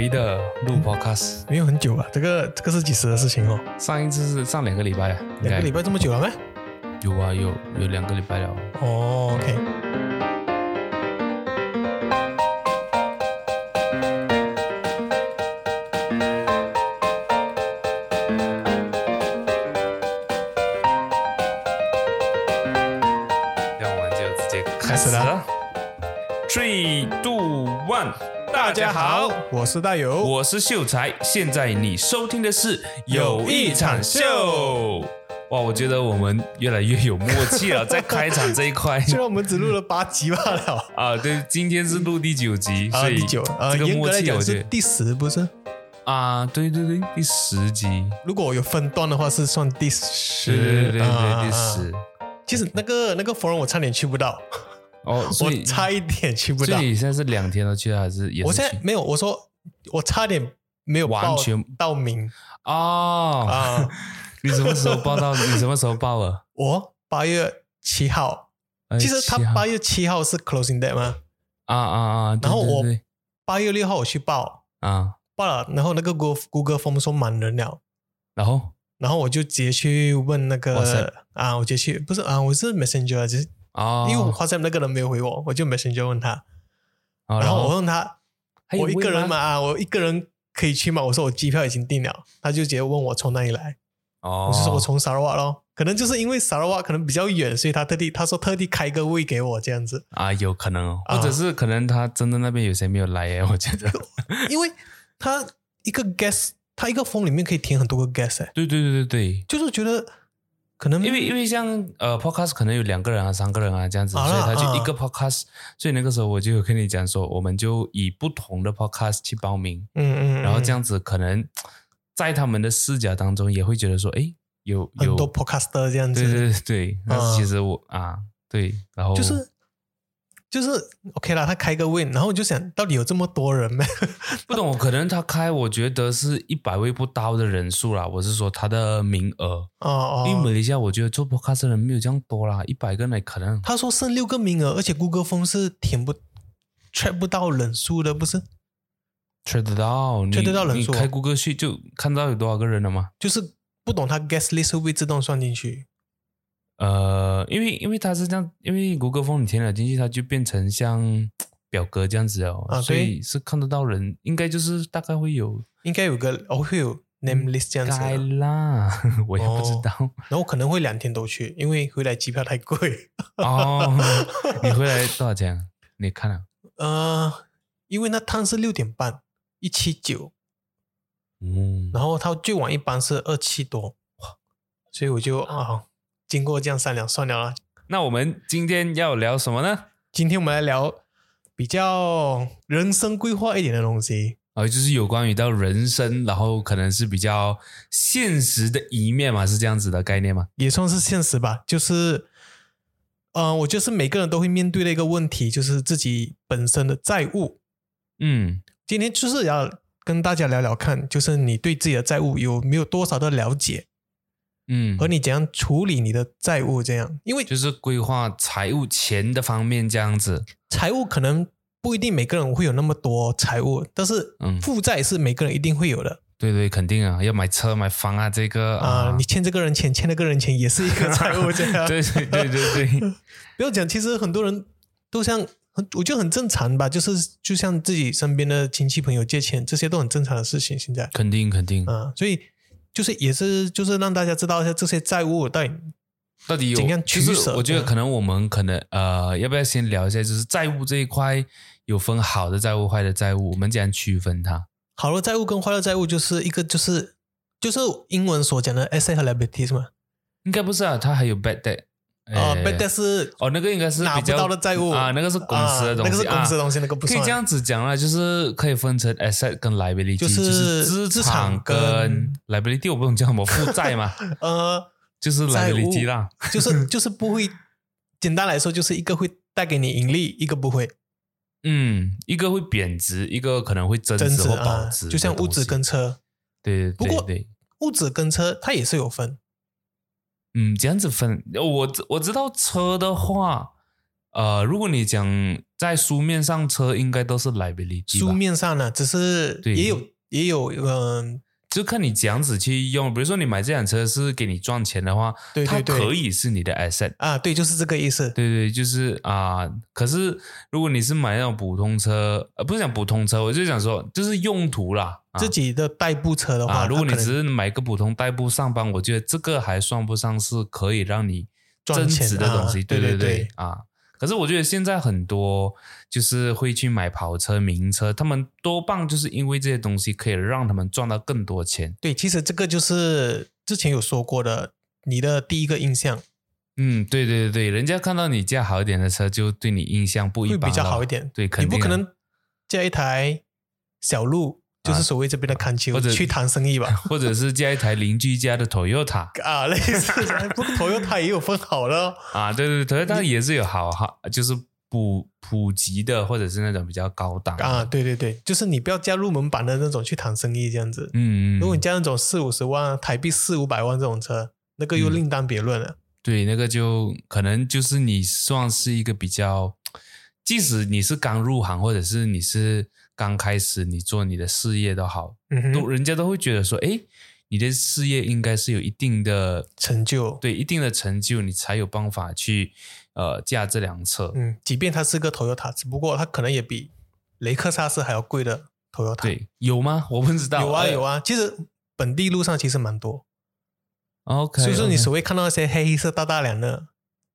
久违的录 Podcast，没有很久啊，这个这个是几时的事情哦？上一次是上两个礼拜啊，两个礼拜这么久了吗？有啊，有有两个礼拜了。哦，OK。大家好，我是大友。我是秀才。现在你收听的是《有一场秀》。哇，我觉得我们越来越有默契了，在开场这一块 虽然我们只录了八集罢了，啊，对，今天是录第九集，啊，所以第九，呃，这个默契我觉得讲是第十，不是？啊，对对对，第十集，如果我有分段的话，是算第十。对对对对啊，第。十。其实那个那个 forum 我差点去不到，哦，所我以差一点去不到。所以你现在是两天都去了，还是也是我现在没有，我说我差点没有完全到名哦啊！你什么时候报到？你什么时候报了？我八月七号，哎其实他八月七号是 closing day 吗？啊啊啊！然后我八月六号我去报，啊，报了，然后那个 Google Google Form 说满人了，然后然后我就直接去问那个啊，我直接去不是啊，我是 Messenger，啊，就是啊，因为我 WhatsApp 那个人没有回我，我就 Messenger 问他，啊然后我问他，还有我一个人问吗？嘛啊，我一个人可以去吗？我说我机票已经订了，他就直接问我从哪里来，哦，我就说我从沙拉瓦咯，可能就是因为沙拉瓦可能比较远，所以他特地他说特地开个位给我这样子，啊，有可能哦，啊。或者是可能他真的那边有谁没有来耶？我觉得，因为他一个 guest，他一个 form 里面可以填很多个 guest，、欸、对对对对对，就是觉得可能因为因为像呃 podcast 可能有两个人啊、三个人啊这样子，所以他就啊一个 podcast，所以那个时候我就有跟你讲说，我们就以不同的 podcast 去报名，嗯嗯，嗯。然后这样子可能在他们的视角当中也会觉得说，哎，有有很多 podcaster 这样子，对对对对，但是啊其实我啊对，然后就是就是 OK 啦，他开个 win，，然后我就想到底有这么多人没？不懂，可能他开我觉得是一百位不到的人数啦，我是说他的名额，哦哦，因为马来西亚我觉得做 podcast 的人没有这样多啦，一百个人可能他说剩六个名额，而且 Google Form 是填不 track 不到人数的，不是？吹得到，你吹得到人数你开谷歌去就看到有多少个人了吗？就是不懂他 guest list 会不会自动算进去？呃，因为因为它是这样，因为谷歌风你填了进去，它就变成像表格这样子哦，啊所以是看得到人，应该就是大概会有应该有个哦会有 name list 这样子该，啦，我也不知道然后可能会两天都去，因为回来机票太贵。哦。你回来 多少钱啊？你看了？呃，因为那趟是六点半，一七九，嗯，然后他最晚一班是二七多，所以我就啊，经过这样商量，算了啦。那我们今天要聊什么呢？今天我们来聊比较人生规划一点的东西。啊、就是有关于到人生，然后可能是比较现实的一面嘛，是这样子的概念吗？也算是现实吧，就是，呃，我就是每个人都会面对的一个问题，就是自己本身的债务。嗯，今天就是要跟大家聊聊看，就是你对自己的债务有没有多少的了解，嗯，和你怎样处理你的债务，这样，因为就是规划财务钱的方面这样子。财务可能不一定每个人会有那么多财务，但是嗯负债是每个人一定会有的对对，肯定啊，要买车买房啊，这个啊、你欠这个人钱，欠那个人钱也是一个财务，这样。对对对对对，不要讲，其实很多人都像，很我觉得很正常吧，就是就像自己身边的亲戚朋友借钱，这些都很正常的事情。现在肯定肯定。啊、所以就是也是就是让大家知道一下这些债务到底到底有怎样就是取舍我觉得嗯可能我们可能呃，要不要先聊一下，就是债务这一块有分好的债务、坏的债务，我们怎样区分它？好的债务跟坏的债务就是一个就是就是英文所讲的 asset 和 liabilities 嘛。应该不是啊，它还有 bad debt。啊、呃 b a d debt 是哦，那个应该是拿不到的债务啊，那个是公司的东西，啊那个是公司的啊东西，那个不算。可以这样子讲了，就是可以分成 asset 跟 liability，就是是资资产产跟跟 liability，我不懂叫什么负债嘛。呃，就是 liability 啦。就是就是不会。简单来说，就是一个会带给你盈利，一个不会嗯，一个会贬值，一个可能会增增值值或保啊值，，就像物质跟车，对对不过物质，跟车它也是有分。嗯，这样子分，我我知道车的话，呃，如果你讲在书面上，车应该都是 liability，书面上呢，只是也有也有嗯、就看你怎样子去用。比如说你买这辆车是给你赚钱的话，对对对它可以是你的 asset。啊，对，就是这个意思。对对，就是啊、可是如果你是买那种普通车，呃，不是讲普通车，我就想说，就是用途啦。啊自己的代步车的话，啊，如果你只是买个普通代步上班，我觉得这个还算不上是可以让你增值的东西。对对对啊。可是我觉得现在很多就是会去买跑车、名车，他们多半就是因为这些东西可以让他们赚到更多钱。对，其实这个就是之前有说过的，你的第一个印象嗯，对对对对，人家看到你驾好一点的车，就对你印象不一会比较好一点。对，肯定啊你不可能驾一台小路，就是所谓这边的看球、或者去谈生意吧？或者是加一台邻居家的 Toyota 啊，类似，不过头油它也有分好的哦。啊，对对对，Toyota 也是有好好，就是普普及的，或者是那种比较高档啊，，对对对，就是你不要加入门版的那种去谈生意这样子。嗯，嗯如果你加那种四五十万台币四五百万这种车，那个又嗯另当别论了。对那个就可能就是你算是一个比较，即使你是刚入行，或者是你是刚开始你做你的事业都好，嗯，都人家都会觉得说，哎，你的事业应该是有一定的成就，对一定的成就，你才有办法去呃驾这辆车。嗯，即便它是个 Toyota，只不过它可能也比雷克萨斯还要贵的 Toyota。，对，有吗？我不知道。有啊有啊。啊，其实本地路上其实蛮多，OK，所以说你所谓看到那些黑黑色大大辆的，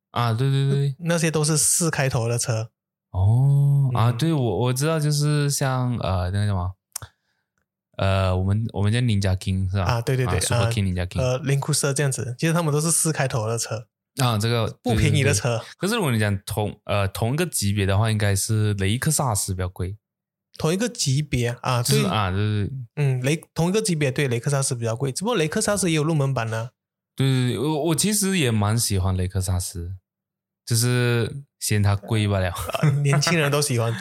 啊，对对对，那些都是四开头的车。哦啊，嗯对我我知道，就是像呃那个什么，呃，我们我们叫 Ninja King 是吧？啊对对对，Super 啊 King Ninja King 呃，林库斯这样子，其实他们都是四开头的车，啊，这个不便宜的。车。可是如果你讲同呃同一个级别的话，应该是雷克萨斯比较贵，同一个级别啊，对，就是啊，对对对嗯，雷同一个级别对雷克萨斯比较贵，只不过雷克萨斯也有入门版呢。对对对，我我其实也蛮喜欢雷克萨斯，就是嫌它贵罢了。啊 年轻人都喜欢。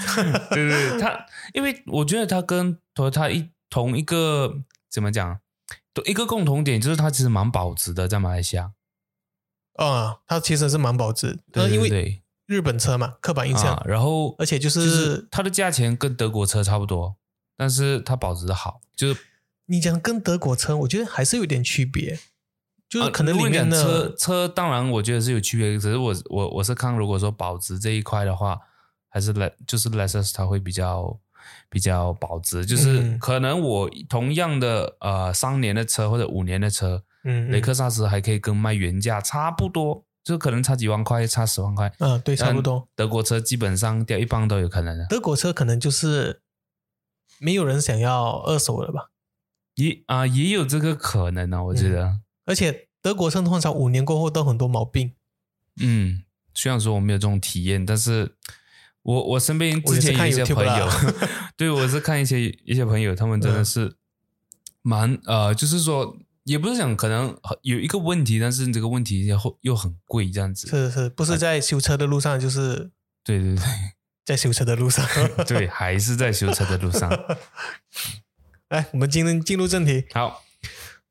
对 对对，它因为我觉得它跟 Toyota 一同一个怎么讲，一个共同点就是它其实蛮保值的，在马来西亚。啊，它其实是蛮保值，对呃因为日本车嘛，刻板印象，啊，然后而且就就是是它的价钱跟德国车差不多，但是它保值的好，就是你讲跟德国车，我觉得还是有点区别，就是呃可能里面的车车，当然我觉得是有区别，只是我我我是看如果说保值这一块的话，还是来就是 Lexus 它会比较比较保值，就是嗯可能我同样的呃三年的车或者五年的车，嗯，雷克萨斯还可以跟卖原价差不多，就可能差几万块，差十万块。嗯，对，差不多。德国车基本上掉一半都有可能的，德国车可能就是没有人想要二手的吧，也啊、也有这个可能呢、我觉得。而且德国车通常五年过后都很多毛病。嗯虽然说我没有这种体验，但是我我身边之前有一些朋友啦，对我是看一些一些朋友，他们真的嗯是蛮、呃，就是说也不是讲可能有一个问题，但是这个问题又又很贵这样子。是是，不是在修车的路上，就是对对对在修车的路上。对对，还是在修车的路上。来，我们今天进入正题。好，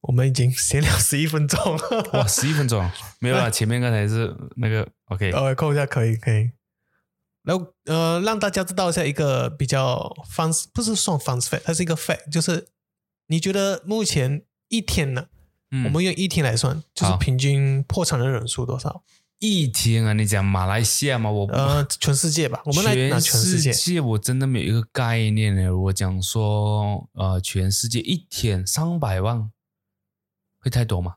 我们已经闲聊十一分钟了，哇，十一分钟没有啊，前面刚才是那个 OK，呃，扣一下可以可以。然后呃，让大家知道一下一个比较 fun，不是算 fun fact，它是一个 fact，就是你觉得目前一天呢，嗯我们用一天来算，就是平均破产的人数多少？一天啊，你讲马来西亚吗？我呃，全世界吧，我们来拿全世界。界我真的没有一个概念呢。我讲说，呃，全世界一天三百万，会太多吗？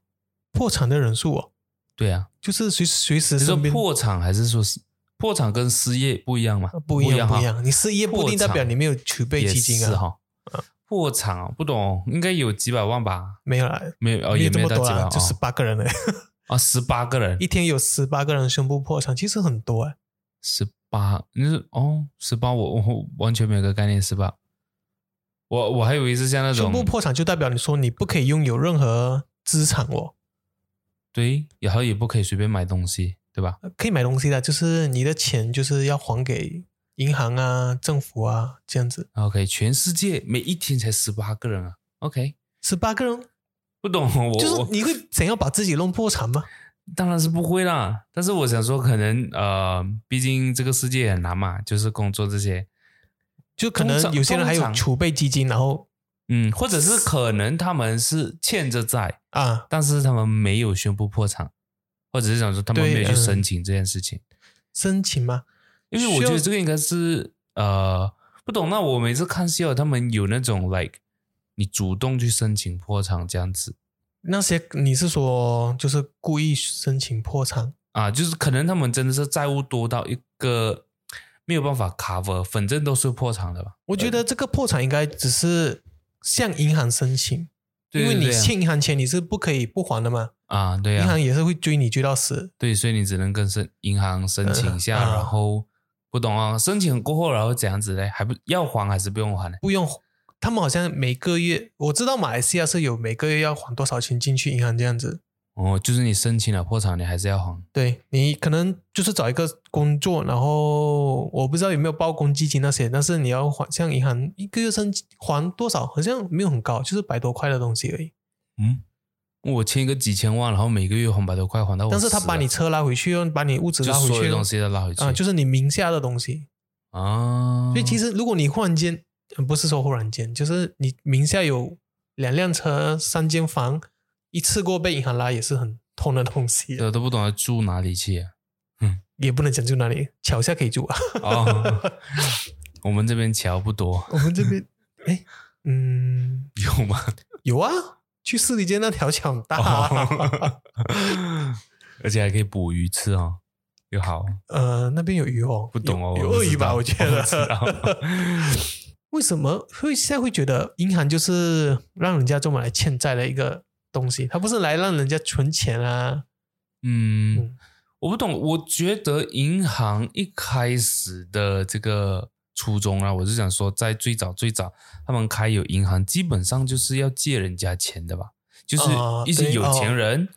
破产的人数哦，对啊，就是随随时你说身边破产还是说是破产跟失业不一样吗？不一样哈不一样，你失业不一定代表你没有储备也基金啊，是哈。破产啊，不懂，应该有几百万吧？没有啦，没有哦，没也有这么多啦，没有到几百万，就十八个人了，啊，十八个人，一天有十八个人宣布破产，其实很多哎。十八，你是哦，十八，我我完全没有个概念，十八。我我还以为是像那种宣布破产就代表你说你不可以拥有任何资产哦。对，然后也不可以随便买东西，对吧？可以买东西的，就是你的钱就是要还给银行啊、政府啊这样子。OK，全世界每一天才十八个人啊。OK，十八个人，不懂我就是你会想要把自己弄破产吗？当然是不会啦。但是我想说，可能呃，毕竟这个世界很难嘛，就是工作这些，就可能有些人还有储备基金，然后嗯，或者是可能他们是欠着债，啊，但是他们没有宣布破产，或者是想说他们没有去嗯申请这件事情。申请吗？因为我觉得这个应该是呃，不懂。那我每次看戏哦，他们有那种 like 你主动去申请破产这样子那些你是说就是故意申请破产？啊，就是可能他们真的是债务多到一个没有办法 cover，反正都是破产的吧。我觉得这个破产应该只是向银行申请，对因为你欠银行钱你是不可以不还的嘛，啊，对啊银行，也是会追你追到死。对，所以你只能跟申银行申请一下，嗯啊然后不懂啊，申请过后然后怎样子嘞？还不要还还是不用还呢？不用，他们好像每个月，我知道马来西亚是有每个月要还多少钱进去银行这样子。哦，就是你申请了破产，你还是要还。对你可能就是找一个工作，然后我不知道有没有报公积金那些，但是你要还像银行一个月申还多少，好像没有很高，就是百多块的东西而已。嗯，我欠一个几千万，然后每个月还百多块，还到我但是他把你车拉回去又，把你屋子就拉回去哦所有东西都拉回去啊，就是你名下的东西。啊，所以其实如果你忽然间，呃不是说忽然间，就是你名下有两辆车、三间房，一次过被银行拉也是很痛的东西，我都不懂要住哪里去啊。也不能讲住哪里，桥下可以住啊。哦，我们这边桥不多，我们这边，哎，嗯，有吗？有啊，去市里街那条桥很大、啊，哦而且还可以捕鱼吃哦，又好。呃，那边有鱼哦，不懂哦有鳄鱼吧？道我觉得。为什么会现在会觉得银行就是让人家这么来欠债的一个东西？它不是来让人家存钱啊？嗯嗯，我不懂。我觉得银行一开始的这个初衷啊，我是想说，在最早最早，他们开有银行，基本上就是要借人家钱的吧，就是一些有钱哦人，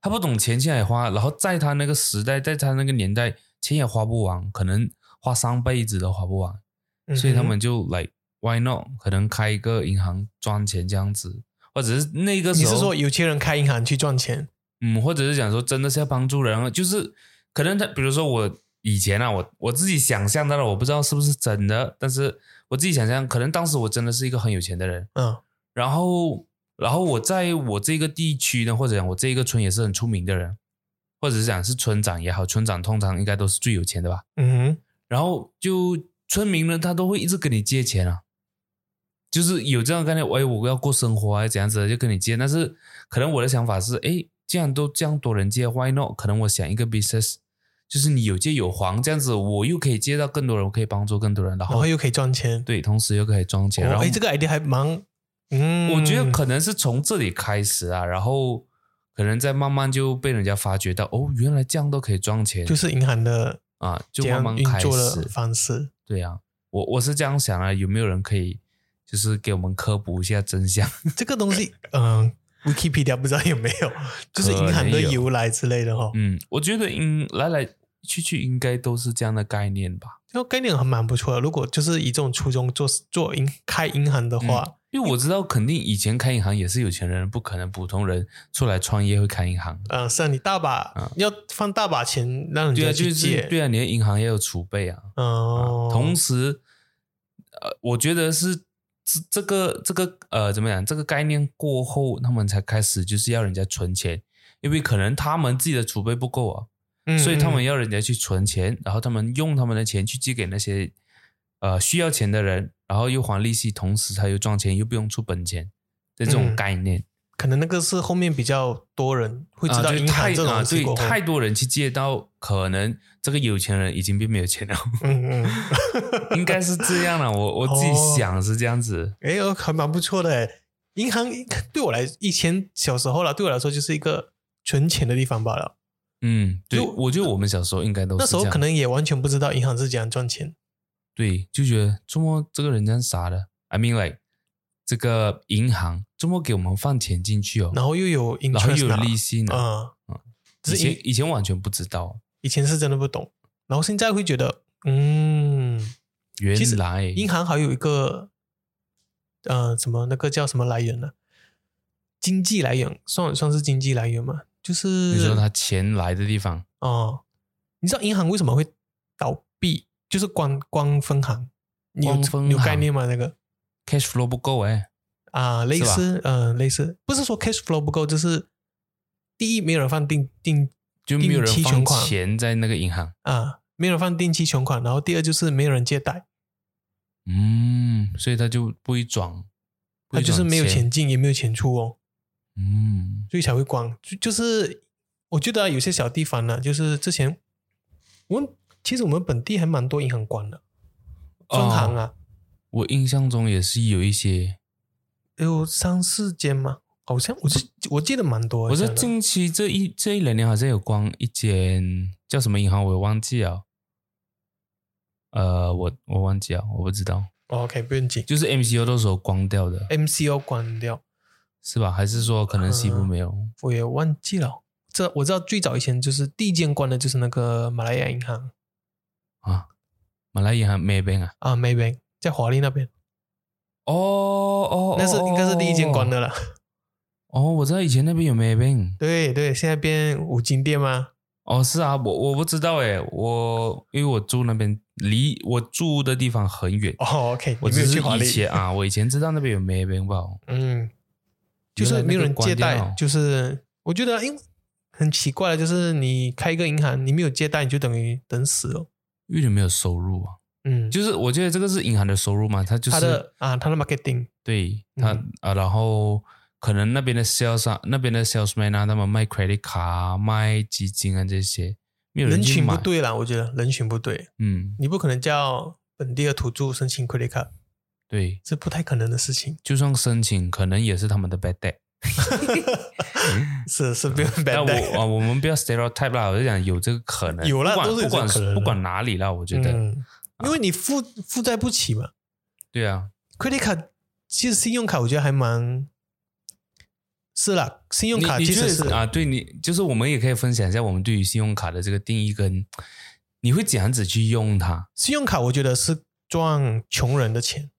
他不懂钱现在也花，然后在他那个时代，在他那个年代，钱也花不完，可能花上辈子都花不完，所以他们就来 why not？可能开一个银行赚钱这样子，或者是那个时候你是说有钱人开银行去赚钱？嗯，或者是讲说真的是要帮助人，就是可能他，比如说我以前啊，我我自己想象到了，我不知道是不是真的，但是我自己想象，可能当时我真的是一个很有钱的人，嗯。然后然后我在我这个地区呢，或者讲我这一个村也是很出名的人，或者是讲是村长也好，村长通常应该都是最有钱的吧，嗯哼，然后就村民呢，他都会一直跟你借钱啊，就是有这样的概念，哎，我要过生活啊，怎样子的就跟你借。但是可能我的想法是，哎，既然都这样多人借，why not？可能我想一个 business，就是你有借有还，这样子我又可以借到更多人，我可以帮助更多人，然后又可以赚钱。对，同时又可以赚钱。然后哦哎，这个 idea 还蛮，嗯，我觉得可能是从这里开始啊，然后可能再慢慢就被人家发觉到，哦，原来这样都可以赚钱，就是银行的啊，就慢慢开始。方式。对啊，我我是这样想啊，有没有人可以就是给我们科普一下真相？这个东西，嗯，Wikipedia 不知道有没有，就是银行的由来之类的哈。嗯，我觉得应来来去去应该都是这样的概念吧。这个概念还蛮不错的。如果就是以这种初衷做做银开银行的话，因为我知道，肯定以前开银行也是有钱人，不可能普通人出来创业会开银行。嗯、是啊，你大把、要放大把钱让人对啊，家就是去借，对啊，你的银行也有储备啊。哦、同时，呃，我觉得是这这个这个呃怎么讲？这个概念过后，他们才开始就是要人家存钱，因为可能他们自己的储备不够啊，嗯所以他们嗯要人家去存钱，然后他们用他们的钱去借给那些呃需要钱的人，然后又还利息，同时他又赚钱，又不用出本钱的这种嗯概念。可能那个是后面比较多人会知道银行这种太啊对太多人去借到，可能这个有钱人已经变没有钱了，嗯嗯，应该是这样了。我我自己哦想是这样子。哎呦，还蛮不错的哎。银行对我来，以前小时候了，对我来说就是一个存钱的地方罢了。嗯，对，我觉得我们小时候应该都是那时候可能也完全不知道银行是怎样赚钱。对，就觉得怎么这个人家傻的？I mean like 这个银行怎么给我们放钱进去哦？然后又有 interest 然后又有拿利息呢？啊、只是以以前以前完全不知道，以前是真的不懂，然后现在会觉得，嗯，原其实来银行还有一个呃什么那个叫什么来源呢？经济来源算算是经济来源嘛？就是你说他钱来的地方，哦，你知道银行为什么会倒闭？就是光光分行，你有关分你有概行念吗？那个 cash flow 不够哎，啊，类似呃类似，不是说 cash flow 不够，就是第一没有人放定定就没有人放款。钱在那个银行，啊，没有人放定期存款，然后第二就是没有人借贷，嗯，所以他就不会转，他就是没有钱进也没有钱出哦。嗯，所以才会关。就就是我觉得啊有些小地方呢，就是之前我们其实我们本地还蛮多银行关的，分行啊，我印象中也是有一些，有三四间吗？好像我是我记得蛮多。我在这样的近期这一这一两年好像有关一间叫什么银行，我也忘记了。呃，我我忘记了，我不知道，哦 OK 不用紧就是 MCO 那时候关掉的，，MCO 关掉，是吧？还是说可能西部没有？我也忘记了。这我知道最早以前就是第一间关的就是那个马来亚银行啊？马来银行没边啊？啊，Maybank 在华丽那边，哦哦，那是应该是第一间关的了。哦，我知道以前那边有 Maybank。对对，现在变五金店吗？哦，是啊，我我不知道诶，我因为我住那边离我住的地方很远，哦，OK，我你没有只是以去华丽前啊，我以前知道那边有 Maybank 吧？嗯，就是没有人借贷，就是我觉得，因为很奇怪的，就是你开一个银行，你没有借贷，你就等于等死了。因为你没有收入啊，嗯，就是我觉得这个是银行的收入嘛，它就是啊，他的 marketing，对他、嗯。啊，然后可能那边的 sales 啊，那边的 salesman 啊，他们卖 credit 卡、啊、卖基金啊这些，没有人群不，对啦，我觉得人群不对，嗯，你不可能叫本地的土著申请 credit card，对，这不太可能的事情。就算申请，可能也是他们的 bad day。是是不用 bad 但 day 我啊，我们不要 stereotype 啦，我就讲有这个可能，有啦不管不管哪里啦，我觉得，嗯，因为你负负债不起嘛对啊，，credit card 其实信用卡我觉得还蛮是啦，信用卡其实是啊，对你就是我们也可以分享一下我们对于信用卡的这个定义跟你会怎样子去用它。信用卡，我觉得是赚穷人的钱，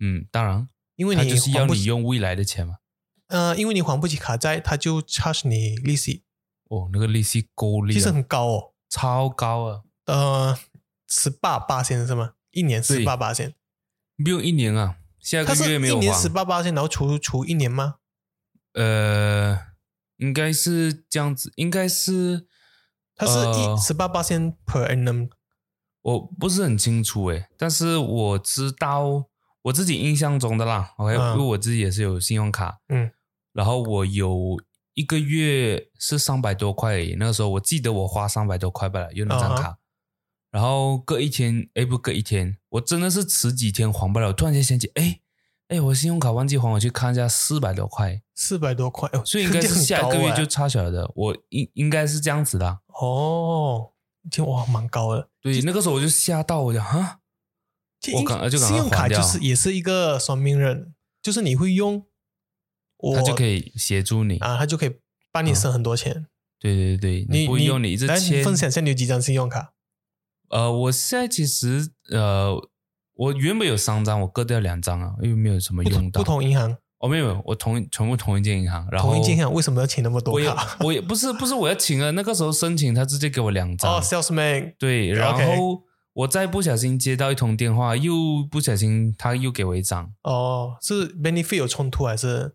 嗯，当然，因为你就是要你用未来的钱嘛。呃，因为你还不起卡债，他就 charge 你利息，哦，那个利息够力、啊，其实很高哦，超高啊！呃，十八八千是吗？一年十八八千，不用一年啊，下个月没有一年十。八八千，然后除除一年吗？呃，应该是这样子，应该是它是一呃十八八千 per annum，我不是很清楚诶，但是我知道我自己印象中的啦，OK，、嗯因为我自己也是有信用卡，嗯，然后我有一个月是三百多块那个时候我记得我花三百多块吧了，用那张啊卡，然后隔一天，哎不隔一天，我真的是迟几天还不了，我突然间想起，哎哎我信用卡忘记还，我去看一下四百多块，四百多块，哦所以应该是下个月就差小了的，我应应该是这样子的啊。哦，就哇蛮高的。对，那个时候我就吓到，我讲哈，我其实赶就信用卡就是也是一个双面刃，就是你会用，我他就可以协助你。啊，他就可以帮你省很多钱。对对对，你不会用你一直来签。分享一下你有几张信用卡？呃，我现在其实呃，我原本有三张，我割掉两张啊，因为没有什么用到。不同银行，哦，没有，没有我同一全部同一间银行，然后同一间银行为什么要请那么多我也卡？我也不是不是我要请啊，那个时候申请他直接给我两张，哦，salesman，对，然后我再不小心接到一通电话，又不小心他又给我一张，哦，是 benefit 有冲突还是？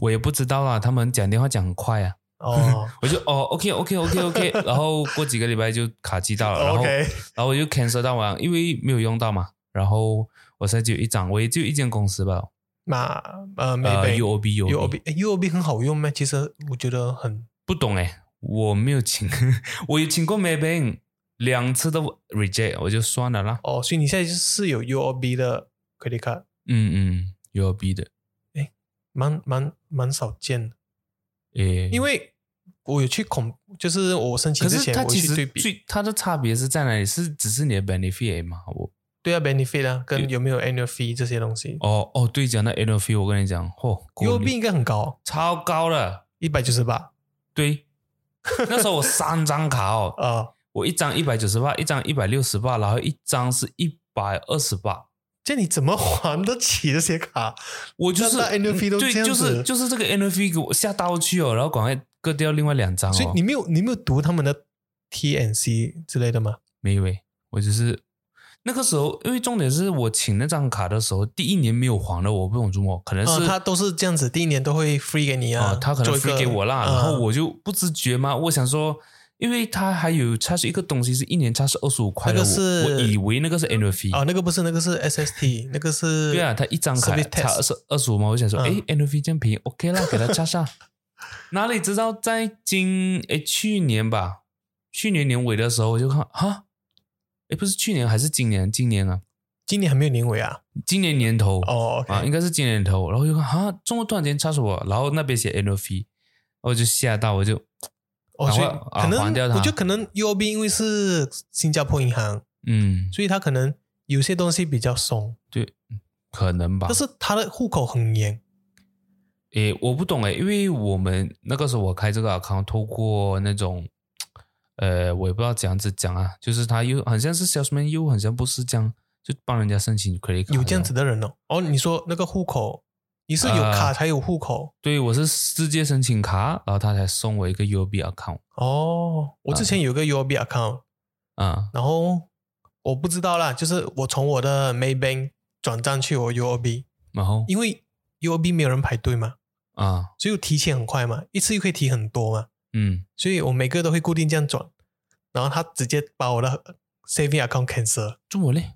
我也不知道啊，他们讲电话讲很快啊，哦。我就哦，OK OK OK OK，然后过几个礼拜就卡机到了，然后，OK，然后我就 cancel 到完，因为没有用到嘛，然后我现在只有一张，我也就一间公司吧，那呃呃，maybe，UOB UOB 诶 UOB 很好用吗？其实我觉得很不懂哎，我没有请，我有请过 Maybank 两次都 reject，我就算了啦。哦，所以你现在是有 UOB 的 credit card，嗯嗯，UOB 的，蛮蛮蛮少见的，诶，因为我有去恐，就是我申请之前它其实我去对比，最它的差别是在哪里？是只是你的 benefit 嘛？我。对啊，benefit 啊，跟有。没有 annual fee 这些东西。哦哦，对，讲到 annual fee，我跟你讲，嚯、够，UOB 应该很高，超高了，一百九十八，对，那时候我三张卡哦，啊，我一张一百九十八，一张一百六十八，然后一张是一百二十八。这你怎么还得起这些卡？我就是那那 NFT 都对，就是就是这个 NFT 给我下刀去哦，然后赶快割掉另外两张哦。所以你没有你没有读他们的 TNC 之类的吗？没有诶，我只是那个时候，因为重点是我请那张卡的时候，第一年没有还的，我不懂怎么，可能啊，是他都是这样子，第一年都会 free 给你啊，哦，他可能做一个 free 给我啦，啊然后我就不自觉嘛，我想说，因为他还有差是一个东西，是一年差是二十五块的，那个是我我以为那个是 annual fee，、啊，那个不是那个是 SST，那个是对啊，他一张卡差二十二十五嘛，我想说，嗯诶 a n n u a l fee 这样便宜，OK 啦，给他加上。哪里知道在今诶去年吧，去年年尾的时候我就看哈，诶不是去年还是今年？今年啊，今年还没有年尾啊。今年年头。哦啊，应该是今年年头，然后就看哈，中国突然间差什么，然后那边写 annual fee，我就吓到，我就哦，所以可能我觉得可能 UOB 因为是新加坡银行，嗯，所以他可能有些东西比较松，对，可能吧。但。是他的户口很严。诶，我不懂诶，因为我们那个时候我开这个 account，透过那种，呃，我也不知道怎样子讲啊，就是他又好像是 salesman，又好像不是这样，就帮人家申请 credit card。有这样子？的人哦。哦，你说那个户口，你是有呃卡才有户口、对，我是直接申请卡，然后他才送我一个 UOB account。哦。我之前有个 UOB account，、啊、然后我不知道啦，就是我从我的 Maybank 转账去我 UOB，然后因为 UOB 没有人排队嘛，啊，所以我提钱很快嘛，一次又可以提很多嘛，嗯，所以我每个都会固定这样转，然后他直接把我的 saving account cancel。这么嘞？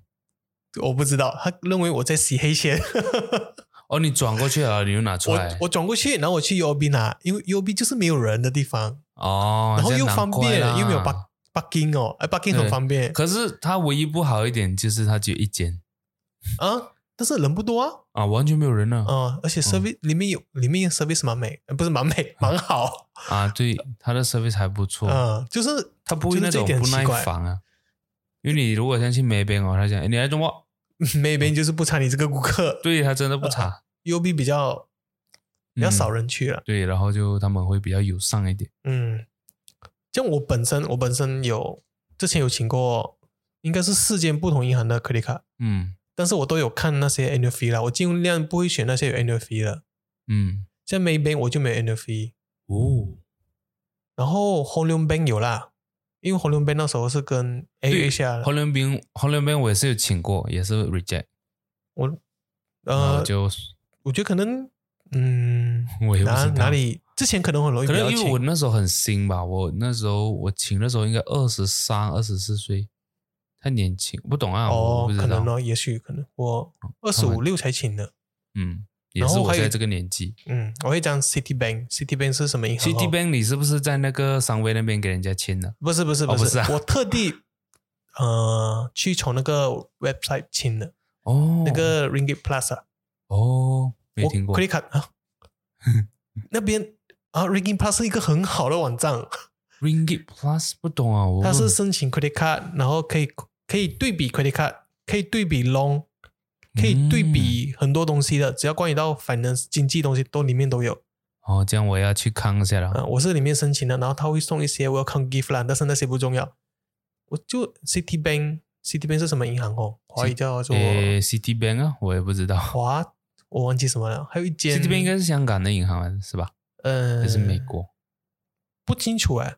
我不知道，他认为我在洗黑钱。哦，你转过去了，你又拿出我来。我转过去，然后我去 UOB 拿，因为 UOB 就是没有人的地方，哦，然后又方便，又没有 park parking 哦，哎 parking 很方便。可是它唯一不好一点就是它只有一间。啊，但是人不多啊，啊，完全没有人呢。啊，而且 service 里面有里面 service 蛮美，呃不是蛮美，蛮好，啊，对，它的 service 还不错。嗯，就是他不会那种不耐烦啊。因为你如果像去梅边哦，他讲、诶你来中国，那边就是不查你这个顾客。对他真的不查，，UOB 比较比较嗯。少人去了，对，然后就他们会比较友善一点。嗯，像我本身我本身有之前有请过，应该是四间不同银行的 credit card。嗯但是我都有看那些 annual fee 啦，我尽量不会选那些有 annual fee 的。嗯，像 Maybank 我就没有 annual fee，哦，然后 Home Loan Bank 有啦，因为 Home Loan Bank 那时候是跟 A 对 A 下红伦兵，红伦兵我也是有请过，也是 reject，我呃，就我觉得可能嗯哪 我也不知道。哪里之前可能很容易可能因为我，那时候很新吧，我那时候我请的时候应该二十三、二十四岁，太年轻，不懂啊，哦可能，哦，也许可能我二十五六才请的，嗯，也是我现在这个年纪。嗯，我会讲 City Bank，City Bank 是什么银行哦 City Bank 你是不是在那个商威那边给人家签的？不是不是不是，我特地呃去从那个 website 签的，哦，那个 Ringgit Plus 啊。哦，没听过。credit card 啊，那边啊，Ringgit Plus 是一个很好的网站，Ringgit Plus 不懂啊，我。它是申请 credit card，然后可以可以对比 credit card，可以对比 loan，可以对比很多东西的，只要关于到 finance 经济东西都里面都有。哦，这样我要去看一下了。啊，我是里面申请的，然后他会送一些 welcome gift 啦，但是那些不重要。我就 City Bank，City Bank 是什么银行哦？华语叫做诶，City Bank 啊，我也不知道。华，我忘记什么了。还有一间 City Bank 应该是香港的银行是吧？呃，还是美国？不清楚哎，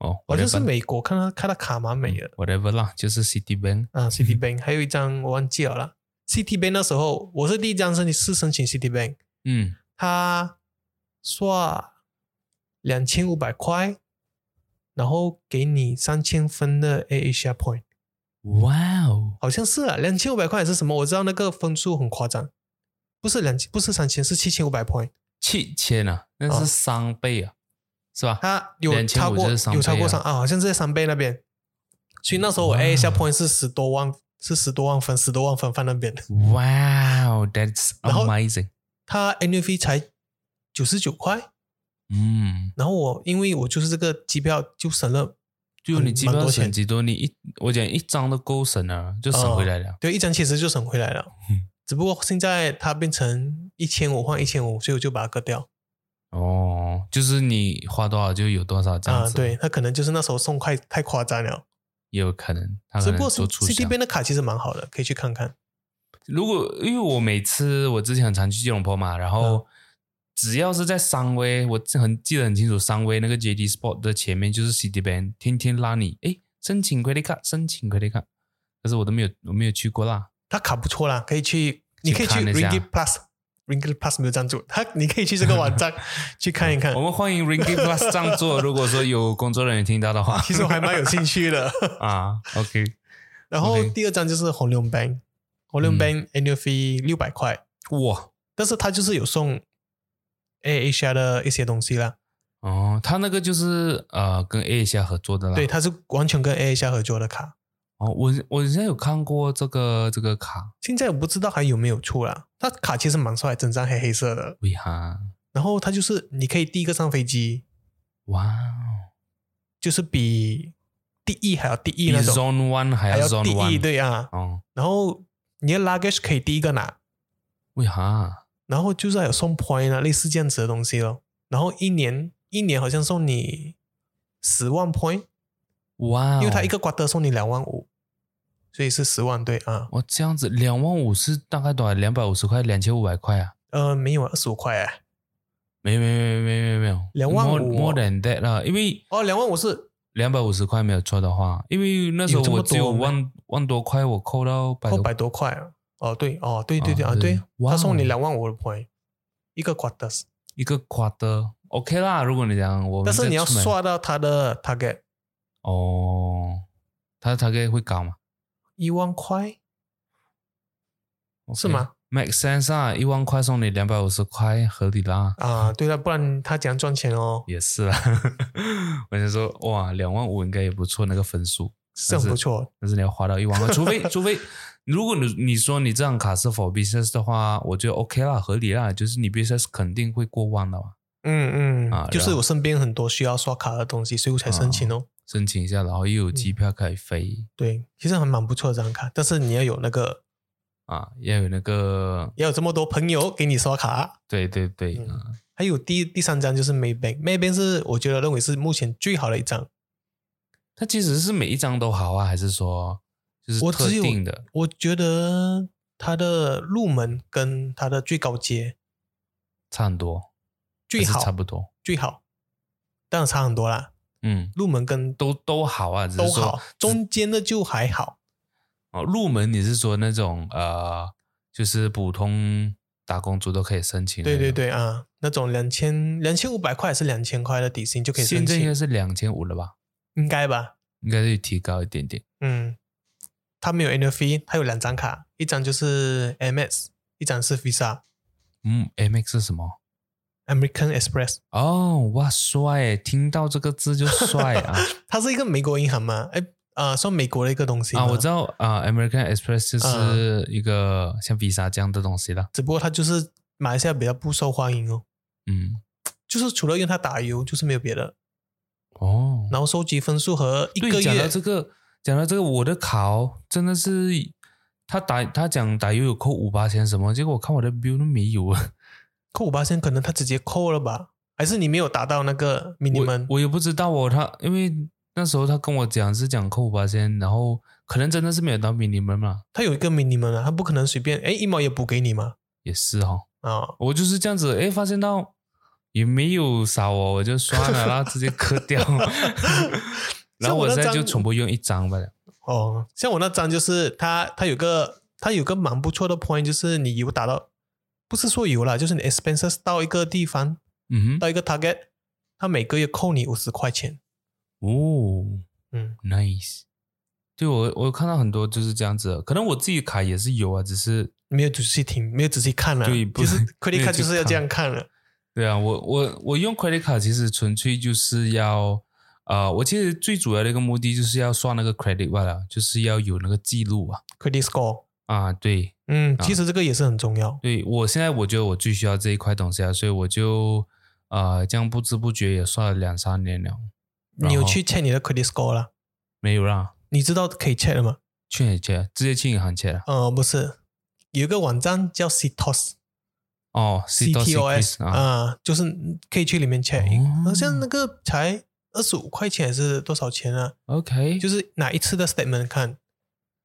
哦，好像是美国，看他看他卡蛮美的。whatever 啦，就是 City Bank。啊，City Bank 还有一张我忘记了啦。City Bank 那时候我是第一张申请是申请 City Bank，嗯，他刷两千五百块，然后给你三千分的 A Asia Point，哇哦，好像是啊，两千五百块还是什么？我知道那个分数很夸张，不是两不是三千，是七千五百 point，七千啊，那哦是三倍啊，是吧？它有超过有超过三啊，好像是在三倍那边，所以那时候我 A Asia 哇 Point 是十多万，是十多万分，十多万分放那边。哇哦，That's amazing。它 annual fee 才九十九块，嗯，然后我因为我就是这个机票就省了，就你机票多钱省几多，你一我讲一张都够省了，就省回来了。对，一张其实就省回来了。嗯只不过现在它变成一千五换一千五，所以我就把它割掉。哦，就是你花多少就有多少这样啊，子。对，他可能就是那时候送快太夸张了。也有可能，他可能只不过做促 C D 销。边的卡其实蛮好的，可以去看看。如果因为我每次我之前很常去吉隆坡嘛，然嗯后只要是在三威，我很记得很清楚，三威那个 JD Sport 的前面就是 City Bank，天天拉你，诶，申请 credit card，申请 credit card，可是我都没有我没有去过啦。他卡不错啦，可以去，你可以去看一下 Ringgit Plus。Ringgit Plus 没有赞助，他你可以去这个网站 去看一看我。们欢迎 Ringgit Plus 赞助，如果说有工作人员听到的话，其实我还蛮有兴趣的。啊，OK，然后第二张就是红牛 Bank，红龙嗯 Bank annual fee 六百块，哇，但是他就是有送 A Asia 的一些东西啦。哦，他那个就是呃跟 A 下合作的啦。对，，他是完全跟 A Asia 合作的卡。哦，我我现在有看过这个这个卡，现在我不知道还有没有出啦。他卡其实蛮帅，整张黑黑色的。喂哈，然后它就是你可以第一个上飞机，哇哦，就是比第一还要第一那种，Zone One 还要 Zone 一 One，对啊。哦，然后你的 luggage 可以第一个拿，喂哈，然后就是还有送 point 啊，类似这样子的东西咯。然后一年一年好像送你十万 point，哇哦，因为他一个 quarter 送你两万五，所以是十万对啊。哦这样子，两万五是大概多少？两百五十块，两千五百块啊？呃，没有二十五块哎。没有没有没有没有没有没有，两万五 more than that 啦，因为哦，两万五是两百五十块没有错的话，因为那时候我只有万万多块，我扣到百多扣百多块啊。哦，对哦，对对对啊，对，他送你哦两万五的 point，一个 quarter，一个 quarter OK 啦。如果你讲我但是你要刷到他的 target 哦，他 target 会高吗？一万块是吗？Make sense 啊，一万块送你两百五十块，合理啦。啊，对了，不然他怎样赚钱哦？也是啊，我想说，哇，两万五应该也不错，那个分数。是很不错。但是你要花到一万块，除非除非如果你你说你这张卡是 for business 的话，我觉得 OK 啦，合理啦，就是你 business 肯定会过万的嘛，嗯嗯啊嗯，就是我身边很多需要刷卡的东西，所以我才申请哦。申请一下，然后又有机票可以飞、对，其实还蛮不错的这张卡，但是你要有那个，啊，要有那个，要有这么多朋友给你刷卡。对对对，嗯啊还有第第三张就是 Maybank，Maybank 是我觉得认为是目前最好的一张。它其实是每一张都好啊，还是说就是特我只有定的？我觉得它的入门跟它的最高阶差很多，最好差不多，最好，当然差很多啦。嗯，入门跟都都好啊，都好，中间的就还好。哦，入门你是说那种呃，就是普通打工族都可以申请？对对，对啊，那种两千两千五百块还是两千块的底薪就可以申请现在应该请，是两千五了吧？应该吧？应该是提高一点点。嗯，他没有 annual fee，它有两张卡，一张就是 MX，一张是 Visa。嗯，MX 是什么？American Express，哦，哇，帅！听到这个字就帅啊！它是一个美国银行嘛？哎，啊、算美国的一个东西啊，我知道啊，American Express 就是一个像 Visa 这样的东西啦。只不过它就是马来西亚比较不受欢迎哦，嗯，就是除了用它打油，就是没有别的。哦，然后收集分数和一个月，讲到这个，讲到这个，我的卡哦，真的是他打他讲打油有扣五八千什么，结果我看我的 bill 都没有啊。扣五八千，可能他直接扣了吧？还是你没有达到那个我 minimum？我也不知道哦，他因为那时候他跟我讲是讲扣五八千，然后可能真的是没有到 minimum 嘛，他有一个 minimum 啊，他不可能随便哎一毛也补给你嘛也是哈、哦，啊。我就是这样子，哎，发现到也没有少哦，我就算了，然后直接磕掉，然后我现在就全部用一张吧。哦，像我那张就是他他有个他有个蛮不错的 point，就是你有打到，不是说有啦，就是你 expenses 到一个地方，嗯哼，到一个 target，他每个月扣你五十块钱。哦嗯，，nice。对我，我有看到很多就是这样子，可能我自己卡也是有啊，只是没有仔细听，没有仔细看了。对不 其实没 credit 有 card 就是要这样看了。对啊，我我我用 credit card 其实纯粹就是要，呃，我其实最主要的一个目的就是要刷那个 credit 罢了，就是要有那个记录啊 credit score，啊，对嗯，啊其实这个也是很重要。对，我现在我觉得我最需要这一块东西啊，所以我就呃这样不知不觉也算了两三年了，你有去 check 你的 credit score 啦？没有啦，你知道可以 check 了吗？去哪去？直接去银行去了。呃，不是，有一个网站叫 CTOS，哦 CTOS 啊，啊，就是可以去里面 check，哦好像那个才二十五块钱还是多少钱啊？OK，就是哪一次的 statement 看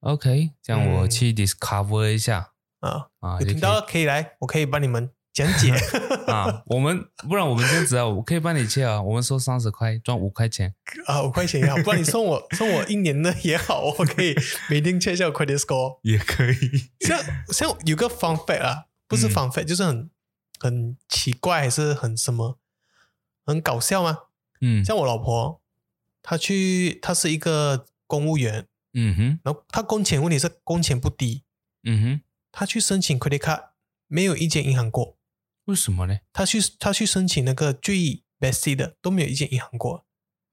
OK，这样我嗯去 discover 一下啊，啊，有听到可以来，我可以帮你们讲解 啊，我们不然我们这样子啊，我可以帮你切啊，我们收三十块，赚五块钱。啊，五块钱也好，不然你送我送我一年的也好，我可以每天 check 一下我 credit score。也可以。像像有个 fun fact 啊，不是嗯 fun fact，、就是很很奇怪，还是很什么很搞笑吗？嗯像我老婆，她去，她是一个公务员，嗯哼然后他工钱问题是工钱不低，嗯哼，他去申请 credit card，没有一间银行过。为什么呢他去他去申请那个最 best 的都没有一间银行过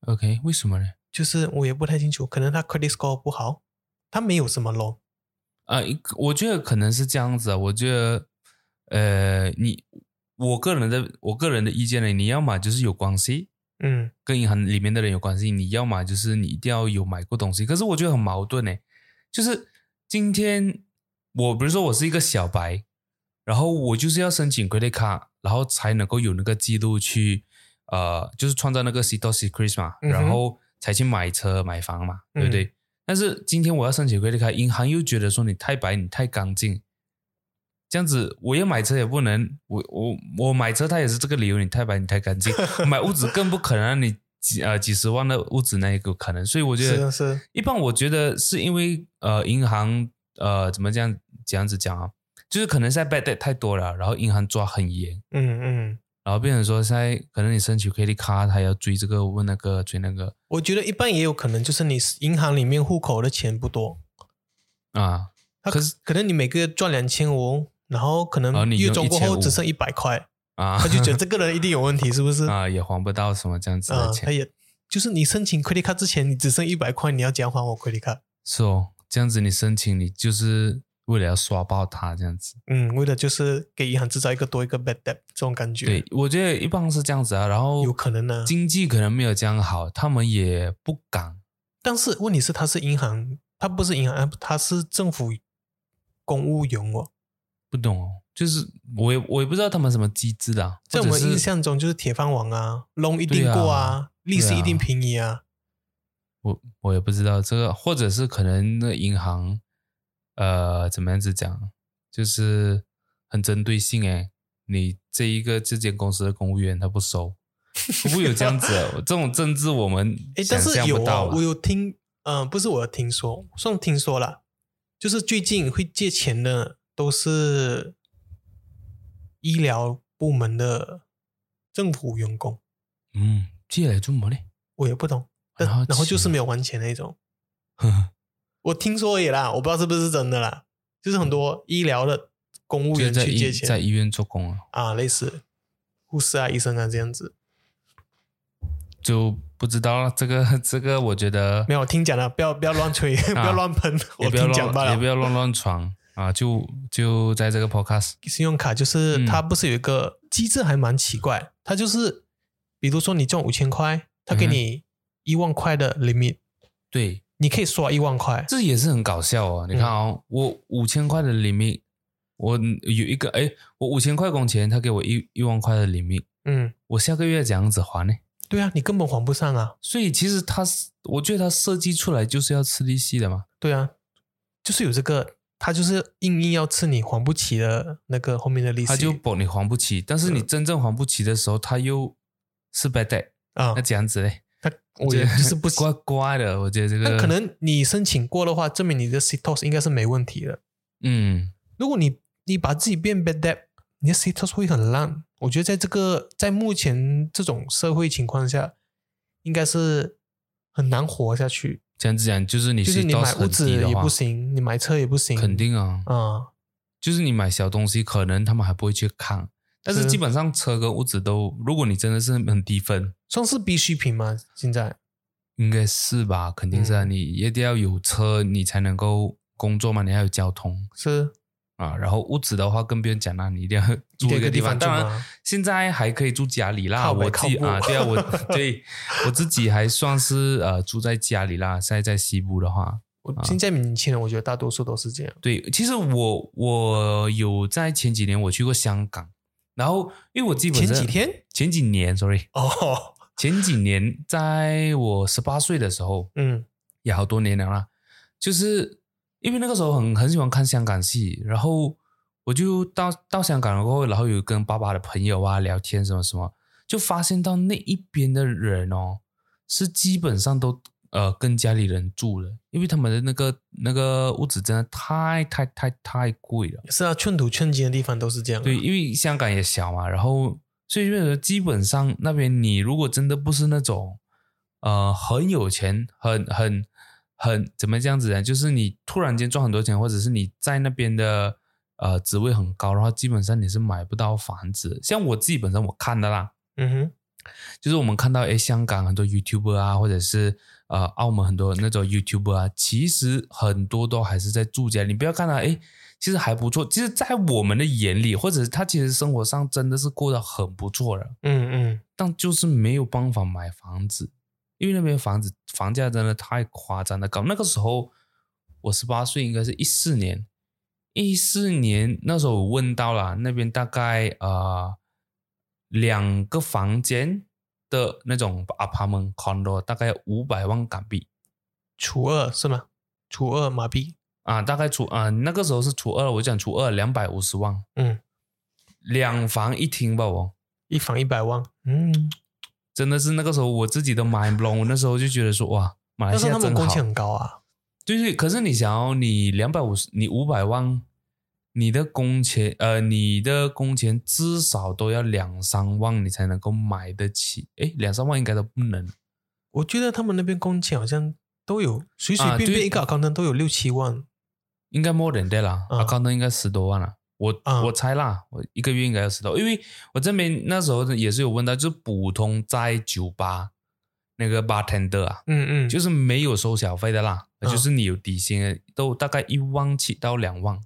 ，？OK，为什么呢？就是我也不太清楚，可能他 credit score 不好，他没有什么 loan。啊、一我觉得可能是这样子啊。我觉得，呃，你我个人的我个人的意见呢，你要么就是有关系，嗯跟银行里面的人有关系，你要么就是你一定要有买过东西。可是我觉得很矛盾呢，就是今天我比如说我是一个小白，然后我就是要申请 credit card，然后才能够有那个记录去呃，就是创造那个 c t o secret 嘛，然后才去买车买房嘛，对不嗯对？但是今天我要申请 credit card，银行又觉得说你太白，你太干净。这样子，我要买车也不能，我我我买车，他也是这个理由，你太白，你太干净。买屋子更不可能让你几呃几十万的屋子那一个可能，所以我觉得是是，一般我觉得是因为呃银行呃怎么这样这样子讲啊，就是可能现在 bad debt 太多了，然后银行抓很严，嗯嗯，然后变成说现在可能你申请 credit card，他要追这个问那个追那个。我觉得一般也有可能就是你银行里面户口的钱不多，啊，他可是可能你每个月赚两千五，然后可能哦你用月中过后1500只剩一百块，啊，他就觉得这个人一定有问题，是不是？啊也还不到什么这样子啊，他的钱，也就是你申请 credit card 之前，你只剩一百块，你要怎样还我 credit card？是哦，这样子你申请你就是为了要刷爆它这样子。嗯，为了就是给银行制造一个多一个 bad debt 这种感觉，对，，我觉得一般是这样子啊，然后有可能呢。经济可能没有这样好，他们也不敢。但是问题是，他是银行，他不是银行，他是政府公务员哦。不懂哦，就是我也我也不知道他们什么机制的、啊，在我们印象中，就是铁饭碗啊，loan 一定过啊，利息啊一定便宜啊。我我也不知道这个，或者是可能那银行呃怎么样子讲，就是很针对性诶，你这一个这间公司的公务员他不收，会不会有这样子的？这种政治我们诶，但是有啊我有听，嗯、不是我有听说，算听说了，就是最近会借钱的都是医疗部门的政府员工，嗯，借来做么呢？我也不懂，然后就是奇没有还钱那种。呵呵我听说也啦，我不知道是不是真的啦，就是很多医疗的公务员去借钱在医院做工啊，啊，类似护士啊、医生啊这样子。就不知道了。这个这个，我觉得没有听讲了，不要不要乱吹，不要乱喷，我也不要听讲罢乱，也不。要乱乱闯啊！就就在这个 podcast，信用卡就是嗯它不是有一个机制还蛮奇怪，它就是比如说你中五千块，它给你一万块的 limit，对，你可以刷一万块。这也是很搞笑哦。你看哦，我五千块的 limit，我有一个哎，我五千块工钱，他给我一一万块的 limit，嗯，我下个月怎样子还呢？对啊，你根本还不上啊。所以其实它是，我觉得它设计出来就是要吃利息的嘛。对啊，就是有这个，它就是硬硬要吃你还不起的那个后面的利息。他就保你还不起，但是你真正还不起的时候，他又是 bad debt，啊那，这样子嘞，他我也就是不怪怪的。我觉得这个那可能你申请过的话，证明你的 CTOS 应该是没问题的。嗯。如果你你把自己变 bad debt，你的 CTOS 会很烂。我觉得在这个在目前这种社会情况下，应该是很难活下去。这样子讲，就是你就是你买屋子也不，行，你买车也不行，肯定啊，啊、就是你买小东西，可能他们还不会去看，但是是。基本上车跟屋子都，如果你真的是很低分，算是必需品吗？现在？应该是吧？肯定是啊，嗯。你一定要有车，你才能够工作嘛，你还有交通。是啊。然后屋子的话，更不用讲啦，你一定要 住一个地方。住当然，现在还可以住家里啦，我自己啊，对啊，我 对我自己还算是呃住在家里啦。现在在西部的话，我现在年轻人，我觉得大多数都是这样。对，其实我我有在前几年我去过香港，然后因为我自己前几天前几年，sorry，哦，前几年在我十八岁的时候，嗯也好多年了啦，就是因为那个时候很很喜欢看香港戏，然后我就到到香港了过后，然后有跟爸爸的朋友啊聊天什么什么，就发现到那一边的人哦，是基本上都呃跟家里人住了，因为他们的那个那个屋子真的太太太太贵了。是啊，寸土寸金的地方都是这样、啊。对，，因为香港也小嘛，然后所以说基本上那边你如果真的不是那种呃很有钱、很很很怎么这样子呢？就是你突然间赚很多钱，或者是你在那边的呃职位很高，然后基本上你是买不到房子。像我自己本身我看的啦，嗯哼，就是我们看到诶，香港很多 YouTuber 啊，或者是呃澳门很多那种 YouTuber 啊，其实很多都还是在住家。你不要看他诶，其实还不错。其实，在我们的眼里，或者是他其实生活上真的是过得很不错的，嗯嗯，但就是没有办法买房子，因为那边房子房价真的太夸张的高。那个时候我十八岁，应该是一四年，一四年那时候我问到了那边大概呃两个房间的那种 apartment condo 大概五百万港币除二是吗？除二马币，啊，大概除啊、那个时候是除二，我讲除二两百五十万，嗯，两房一厅吧我。一房一百万，嗯，真的是那个时候我自己都 mind blown，我那时候就觉得说哇，马来但是西亚真好。他们工钱很高啊，对对，可是你想要你两百五十，你五百万，你的工钱呃，你的工钱至少都要两三万，你才能够买得起。诶，两三万应该都不能。我觉得他们那边工钱好像都有随随便便一个 account 都有六七万，应该 more than that 啦，嗯啊，刚刚应该十多万了。我、嗯我猜啦，我一个月应该要十多，因为我这边那时候也是有问到，就是普通在酒吧那个 bartender 啊，嗯嗯，就是没有收小费的啦，嗯就是你有底薪，都大概一万起到两万，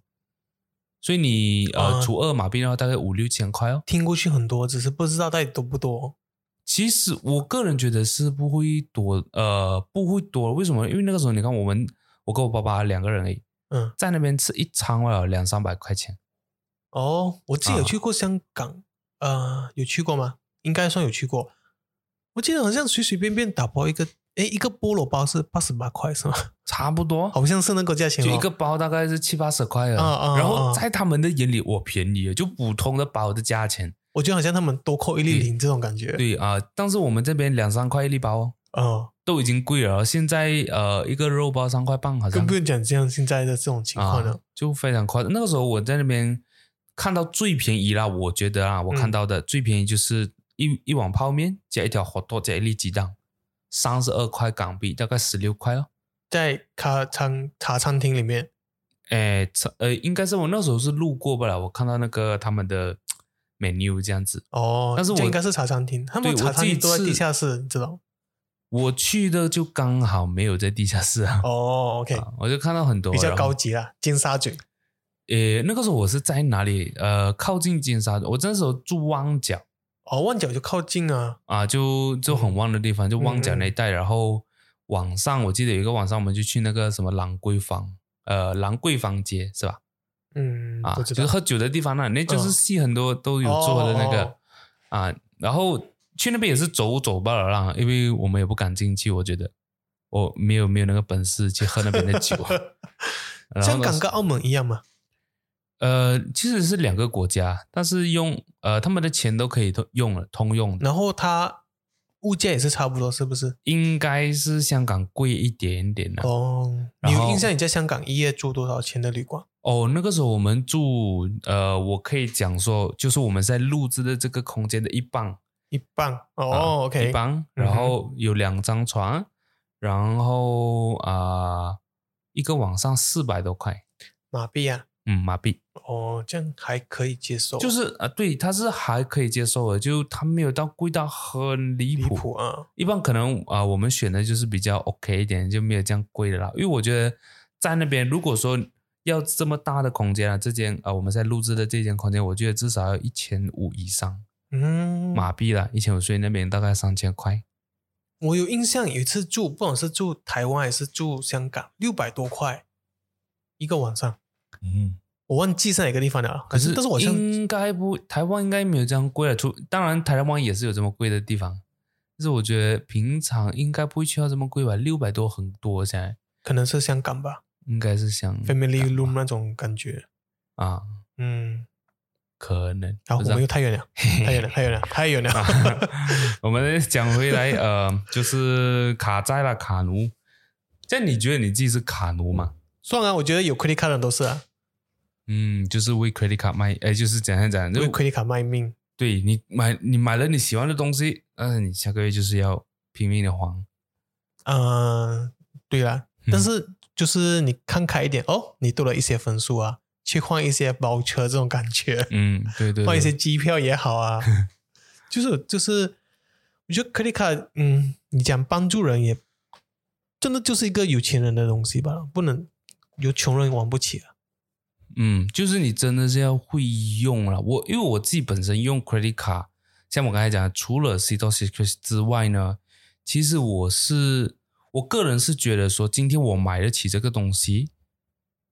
所以你呃啊除二马币的话，大概五六千块哦。听过去很多，只是不知道到底多不多。其实我个人觉得是不会多，呃，不会多。为什么？因为那个时候你看，我们我跟我爸爸两个人而已，嗯，在那边吃一餐要两三百块钱。哦，我自己有啊去过香港，呃，有去过吗？应该算有去过。我记得好像随随便便打包一个，诶，一个菠萝包是八十八块是吗？差不多，好像是那个价钱、哦，就一个包大概是七八十块啊。啊啊然后啊在他们的眼里，我便宜了，就普通的包的价钱。我觉得好像他们多扣一粒零这种感觉。，对啊、但是我们这边两三块一粒包哦。哦，都已经贵了，现在呃一个肉包三块半，好像更不用讲这样现在的这种情况了。啊，就非常夸张。那个时候我在那边看到最便宜啦，我觉得啊，我看到的最便宜就是一一碗泡面加一条火腿加一粒鸡蛋，三十二块港币，大概十六块哦。在咖餐茶餐厅里面，哎，这呃，应该是我那时候是路过不了，我看到那个他们的 menu 这样子。哦，但是我这应该是茶餐厅，他们茶餐厅都在地下室，你知道？我去的就刚好没有在地下室啊，哦，OK，啊我就看到很多比较高级啦，金沙咀。诶，那个时候我是在哪里？呃，靠近尖沙咀，我那时候住旺角哦，旺角就靠近啊，啊，就就很旺的地方，就旺角那一带。然后晚上我记得有一个晚上，我们就去那个什么兰桂坊，呃，兰桂坊街是吧？嗯，啊，就是喝酒的地方那，那就是嗯戏很多都有做的那个、哦啊。然后去那边也是走走罢了啦，因为我们也不敢进去，我觉得我没有没有那个本事去喝那边的酒。香港跟澳门一样吗？呃，其实是两个国家，但是用呃他们的钱都可以通用了，通用的，然后它物价也是差不多，是不是？应该是香港贵一点点的。哦哦，你然后有印象你在香港一夜住多少钱的旅馆？哦那个时候我们住呃，我可以讲说，就是我们在录制的这个空间的一半一半啊哦，OK，一半，然后有两张床，然后啊、一个晚上四百多块，马币啊，嗯，麻痹。哦，这样还可以接受，就是啊、对，它是还可以接受的，就它没有到贵到很离离谱。啊，一般可能啊、我们选的就是比较 OK 一点，就没有这样贵的啦。因为我觉得在那边，如果说要这么大的空间啊，这间啊、我们在录制的这间空间，我觉得至少要一千五以上嗯，麻痹了，一千五，所以那边大概三千块。我有印象有一次住，不管是住台湾还是住香港，六百多块一个晚上，嗯，我忘记是哪个地方了。可是但是我应该不，台湾应该没有这样贵的。除当然台湾也是有这么贵的地方，但是我觉得平常应该不会去到这么贵吧，六百多很多，现在可能是香港吧应该是像，family room 那种感觉。啊，嗯，可能。好，我们又太远了，太远了，太远了，太远了。我们讲回来，呃，就是卡在了，卡奴。这样你觉得你自己是卡奴吗？算啊，我觉得有 credit card 的都是啊，嗯，就是为 credit card 卖，哎，就是怎样讲，就为 credit card 卖命。对你买你买了你喜欢的东西，但是你下个月就是要拼命的还。嗯，对啦，嗯。但是就是你看开一点哦，你多了一些分数啊，去换一些包车这种感觉，嗯，对对对，换一些机票也好啊，就是就是，我觉得 credit card，嗯，你讲帮助人也真的就是一个有钱人的东西吧，不能有穷人玩不起啊。嗯，就是你真的是要会用了。我因为我自己本身用 credit card，像我刚才讲的，除了 C 到 Secret 之外呢，其实我是我个人是觉得说，今天我买得起这个东西，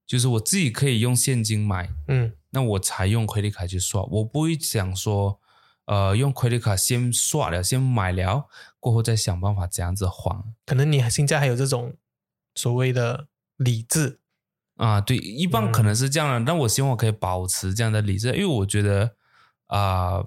就是我自己可以用现金买，嗯那我才用 credit card 去刷，我不会想说，呃，用 credit card 先刷了，先买了，过后再想办法怎样子还。可能你现在还有这种所谓的理智，啊，对，一般嗯可能是这样的，但我希望我可以保持这样的理智，因为我觉得啊、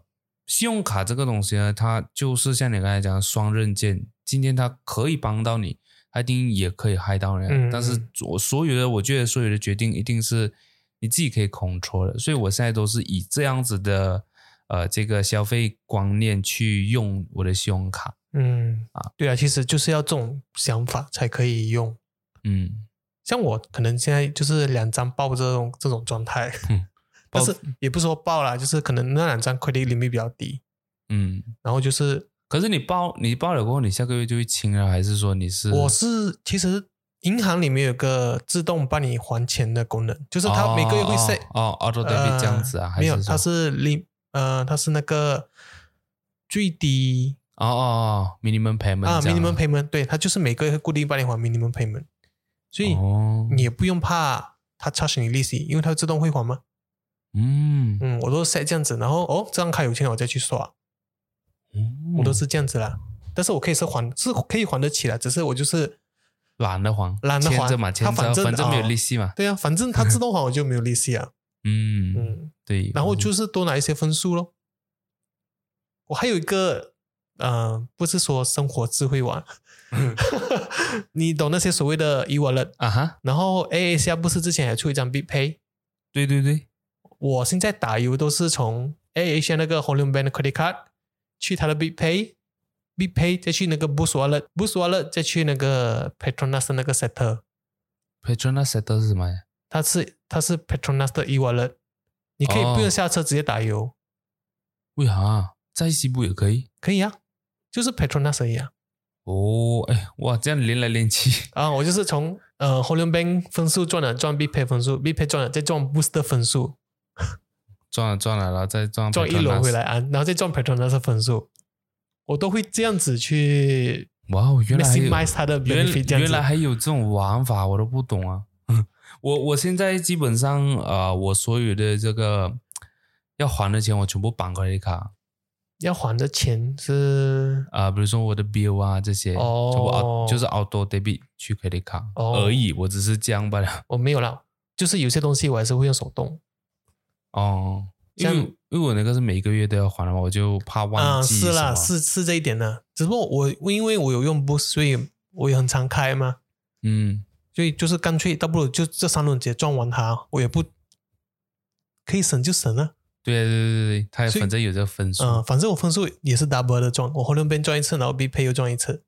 信用卡这个东西呢，它就是像你刚才讲的双刃剑，今天它可以帮到你，它一定也可以害到人。嗯但是我所有的，我觉得所有的决定一定是你自己可以 control 的，所以我现在都是以这样子的呃这个消费观念去用我的信用卡。嗯啊，对啊，其实就是要这种想法才可以用。嗯，像我可能现在就是两张爆这种这种状态，嗯 但是也不是说爆啦，就是可能那两张 credit limit 比较低，嗯。然后就是可是你报你报了过后，你下个月就会清了，还是说你是？我是其实银行里面有个自动帮你还钱的功能，就是它每个月会 set 哦哦 auto 呃 debit 这样子啊？还没有，它是 lim 呃它是那个最低哦哦哦 minimum payment 啊 minimum payment，对，它就是每个月会固定帮你还 minimum payment，所以哦你也不用怕它 charge 你利息，因为它自动会还嘛。嗯嗯，我都是 set 这样子，然后哦这张卡有钱了我再去刷，我都是这样子啦。但是我可以是还是可以还得起来，只是我就是懒得还，懒得还嘛，它反正反正没有哦利息嘛。对啊，反正它自动还我就没有利息啊。嗯嗯，对。然后就是多拿一些分数咯。我还有一个呃，不是说生活智慧网，你懂那些所谓的 e wallet，啊哈，然后 A A 下不是之前还出一张 Big Pay，对对对，我现在打油都是从 A A 下那个 Home Loan Bank credit card 去它的 Big Pay，Big Pay 再去那个 Boost Wallet，Boost Wallet 再去那个 Petronas 的那个 Setter，Petronas Setter 是什么呀？它是它是 Petronas 的 e wallet，你可以哦不用下车直接打油，为啥啊？在西部也可以？可以啊，就是 Petronas 一样啊。哦，哎，哇，这样连来连去，啊，我就是从呃 Home Loan Bank 分数赚了赚 Big Pay 分数，Big Pay 赚了再赚 Booster 分数，赚了赚了，然后再赚赚一轮回来啊，然后再赚 Petronas 的分数，我都会这样子去哇哦，原来还有它的原原来。还有这种玩法，我都不懂啊。我我现在基本上呃，我所有的这个要还的钱，我全部绑 credit 卡要还的钱是？啊、比如说我的 bill 啊这些，哦。就是 auto debit 去 credit 卡、哦。而已，我只是这样罢了。我没有啦，就是有些东西我还是会用手动。哦，因像为因为我那个是每个月都要还的嘛，我就怕啊，忘记是啦，是是这一点呢。只不过我因为我有用 Boost，所以我也很常开嘛，嗯。所以就是干脆倒不如就这三轮直接赚完它，我也不可以省就省了。对对对对，他反正有这个分数。嗯，反正我分数也是 double 的赚，我后面边赚一次，然后 B pay 又赚一次，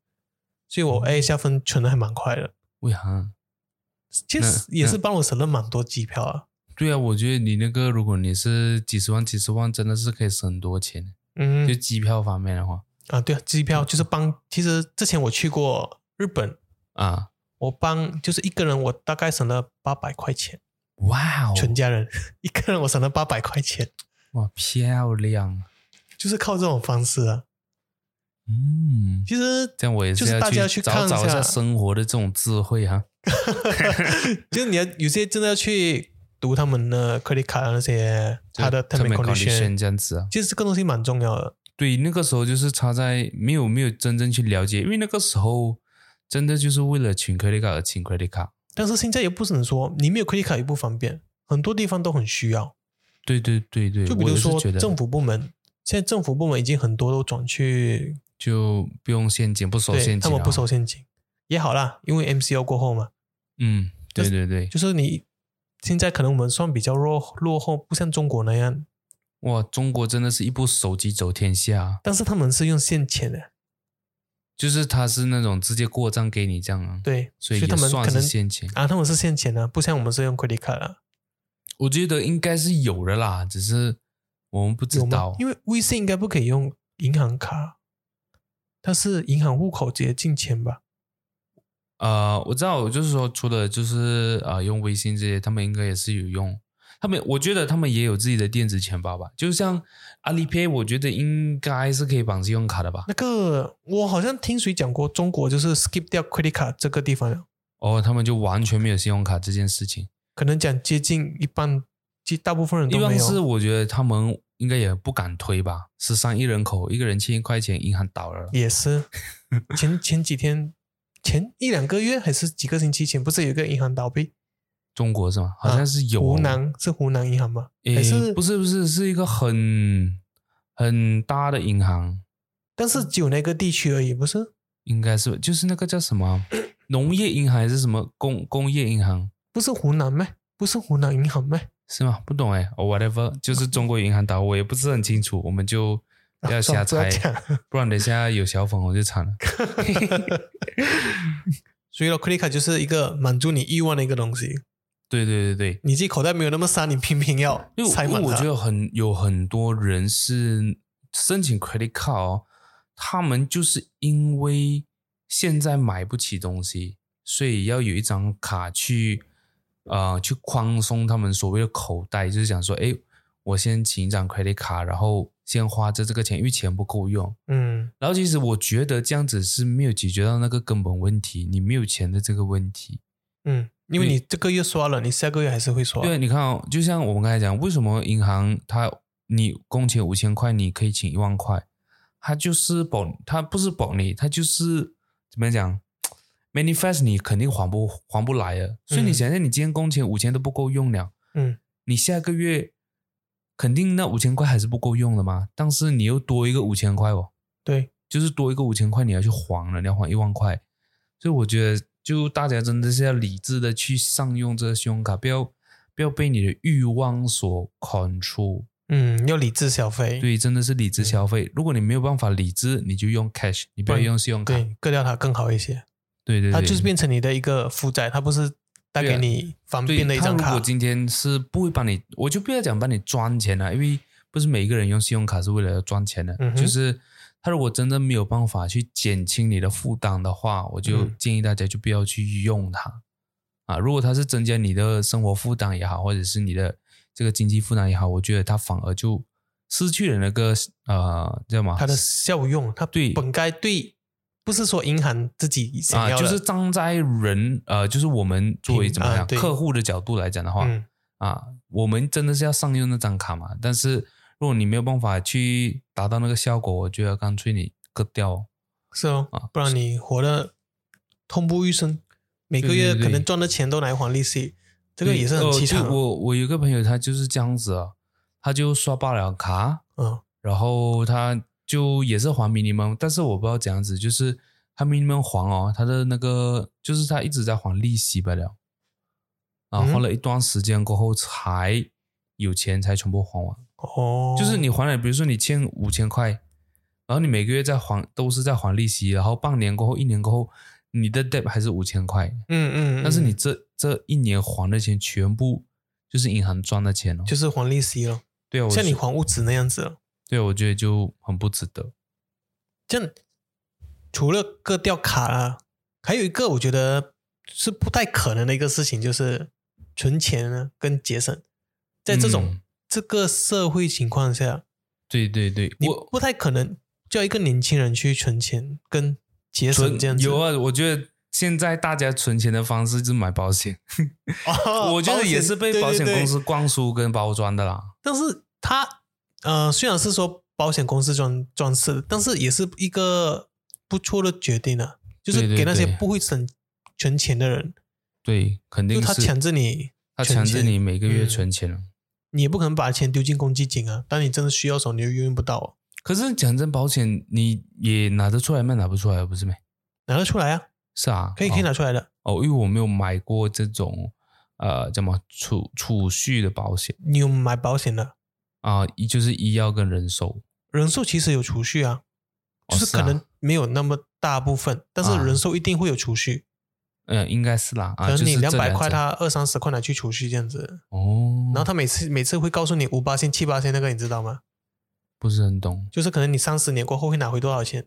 所以我 A 下分存的还蛮快的。为啥？其实也是帮我省了蛮多机票啊。对啊，我觉得你那个，如果你是几十万、几十万，真的是可以省很多钱。嗯就机票方面的话，啊，对啊，机票就是帮。其实之前我去过日本，啊，我帮就是一个人我大概省了八百块钱，哇哦，全家人 一个人我省了八百块钱，哇漂亮，就是靠这种方式啊。嗯，其实这样我也就是大家去找看一下找一下生活的这种智慧哈。就是你要有些真的要去读他们的 credit card 的那些他的 term and condition，这样子啊。其实这个东西蛮重要的。对，那个时候就是差在没有没有真正去了解，因为那个时候真的就是为了请 credit card 而请 credit card。但是现在也不能说你没有 credit card 也不方便，很多地方都很需要。对对对对，就比如说政府部门，现在政府部门已经很多都转去，就不用现金，不收现金、啊，他们不收现金也好啦，因为 MCO 过后嘛，嗯，对对对，就是你现在可能我们算比较落落后，不像中国那样，哇，中国真的是一部手机走天下，啊。但是他们是用现钱的，就是他是那种直接过账给你这样啊，对，所以他们算是们可能现钱。啊，他们是现钱的，不像我们是用 credit card 啊，我觉得应该是有的啦，只是我们不知道？。因为微信应该不可以用银行卡，它是银行户口直接进钱吧？呃，我知道，就是说，除了就是呃用微信这些，他们应该也是有用。他们我觉得他们也有自己的电子钱包吧，就像阿里 Pay，我觉得应该是可以绑信用卡的吧。那个我好像听谁讲过，中国就是 skip 掉 credit card 这个地方了，哦，他们就完全没有信用卡这件事情。可能讲接近一半，其实大部分人都没有。般是我觉得他们应该也不敢推吧。十三亿人口，一个人欠一块钱，银行倒了。也是前前几天前一两个月还是几个星期前，不是有一个银行倒闭？中国是吗？好像是有、湖南是湖南银行吗？诶，还是不是不是是一个很很大的银行，但是只有那个地区而已，不是？应该是就是那个叫什么 农业银行还是什么工工业银行不是湖南吗？不是湖南银行吗？是吗？不懂哎、哦 whatever，就是中国银行倒，我也不是很清楚，我们就不要瞎猜不，不然等一下有小粉红就惨了。所以咯，credit card 就是一个满足你欲望的一个东西。对对对对，你自己口袋没有那么深，你偏偏要因为塞满。因为我觉得很有很多人是申请 credit card，、哦、他们就是因为现在买不起东西，所以要有一张卡去呃去宽松他们所谓的口袋，就是想说，哎，我先请一张 credit card，然后先花着这个钱，因为钱不够用。嗯，然后其实我觉得这样子是没有解决到那个根本问题，你没有钱的这个问题。嗯，因为你这个月刷了，你下个月还是会刷。对，你看哦，就像我们刚才讲，为什么银行它你工钱五千块，你可以请一万块，它就是保，它不是保你，它就是怎么讲，manifest 你肯定还不还不来啊。所以你嗯想想，你今天工钱五千都不够用了，嗯，你下个月肯定那五千块还是不够用的嘛。但是你又多一个五千块哦，对，就是多一个五千块，你要去还了，你要还一万块。所以我觉得，就大家真的是要理智的去上用这个信用卡，不要不要被你的欲望所 control。嗯，要理智消费。对，真的是理智消费。如果你没有办法理智，你就用 cash，你不要用信用卡。对，割掉它更好一些。对对对，它就是变成你的一个负债，它不是带给你方便的一张卡他如果。今天是不会帮你，我就不要讲帮你赚钱了，因为不是每一个人用信用卡是为了要赚钱的。嗯就是他如果真的没有办法去减轻你的负担的话，我就嗯建议大家就不要去用它。啊，如果它是增加你的生活负担也好，或者是你的这个经济负担也好，我觉得它反而就失去了那个呃叫什么？它的效用，它对本该对，不是说银行自己想啊，就是站在人呃，就是我们作为怎么样、啊客户的角度来讲的话，嗯啊，我们真的是要上用那张卡嘛？但是如果你没有办法去达到那个效果，我觉得干脆你割掉哦。是哦啊，不然你活得痛不欲生，每个月可能赚的钱都来还利息，这个也是很呃凄惨哦。我我有个朋友，他就是这样子啊，他就刷爆了卡，嗯然后他就也是还 minimum，但是我不知道怎样子，就是他 minimum 还哦，他的那个就是他一直在还利息罢了，啊，嗯还了一段时间过后才有钱才全部还完。哦，就是你还了，比如说你欠五千块，然后你每个月在还都是在还利息，然后半年过后、一年过后，你的 debt 还是五千块，嗯嗯，但是你嗯。这这一年还的钱全部就是银行赚的钱哦。就是还利息了，对啊，像你还物质那样子了。对啊，我觉得就很不值得。这样除了割掉卡啊，还有一个我觉得是不太可能的一个事情，就是存钱呢跟节省，在这种、嗯这个社会情况下，对对对，你我不太可能叫一个年轻人去存钱跟节省这样子。有啊，我觉得现在大家存钱的方式就是买保险，哦 我觉得也是被保险公。司灌输跟包装的啦。但是他呃，虽然是说保险公司装装饰，但是也是一个不错的决定啊，就是给那些不会省存钱的人，对，肯定是就他强制你他强制你每个月嗯存钱了。你也不可能把钱丢进公积金啊，当你真的需要的时候，你又用不到、哦，可是讲真，保险你也拿得出来卖？拿不出来，不是没？拿得出来啊，是啊，可以可以哦拿出来的。哦，因为我没有买过这种呃，叫什么储储蓄的保险你有买保险的，啊，一就是医药跟人寿。人寿其实有储蓄啊，就是可能没有那么大部分，但是啊人寿一定会有储蓄，嗯，应该是啦，啊，可能你就是两百块，他二三十块拿去储蓄这样子，哦，然后他每次每次会告诉你五八千、七八千那个，你知道吗？不是很懂，就是可能你三十年过后会拿回多少钱，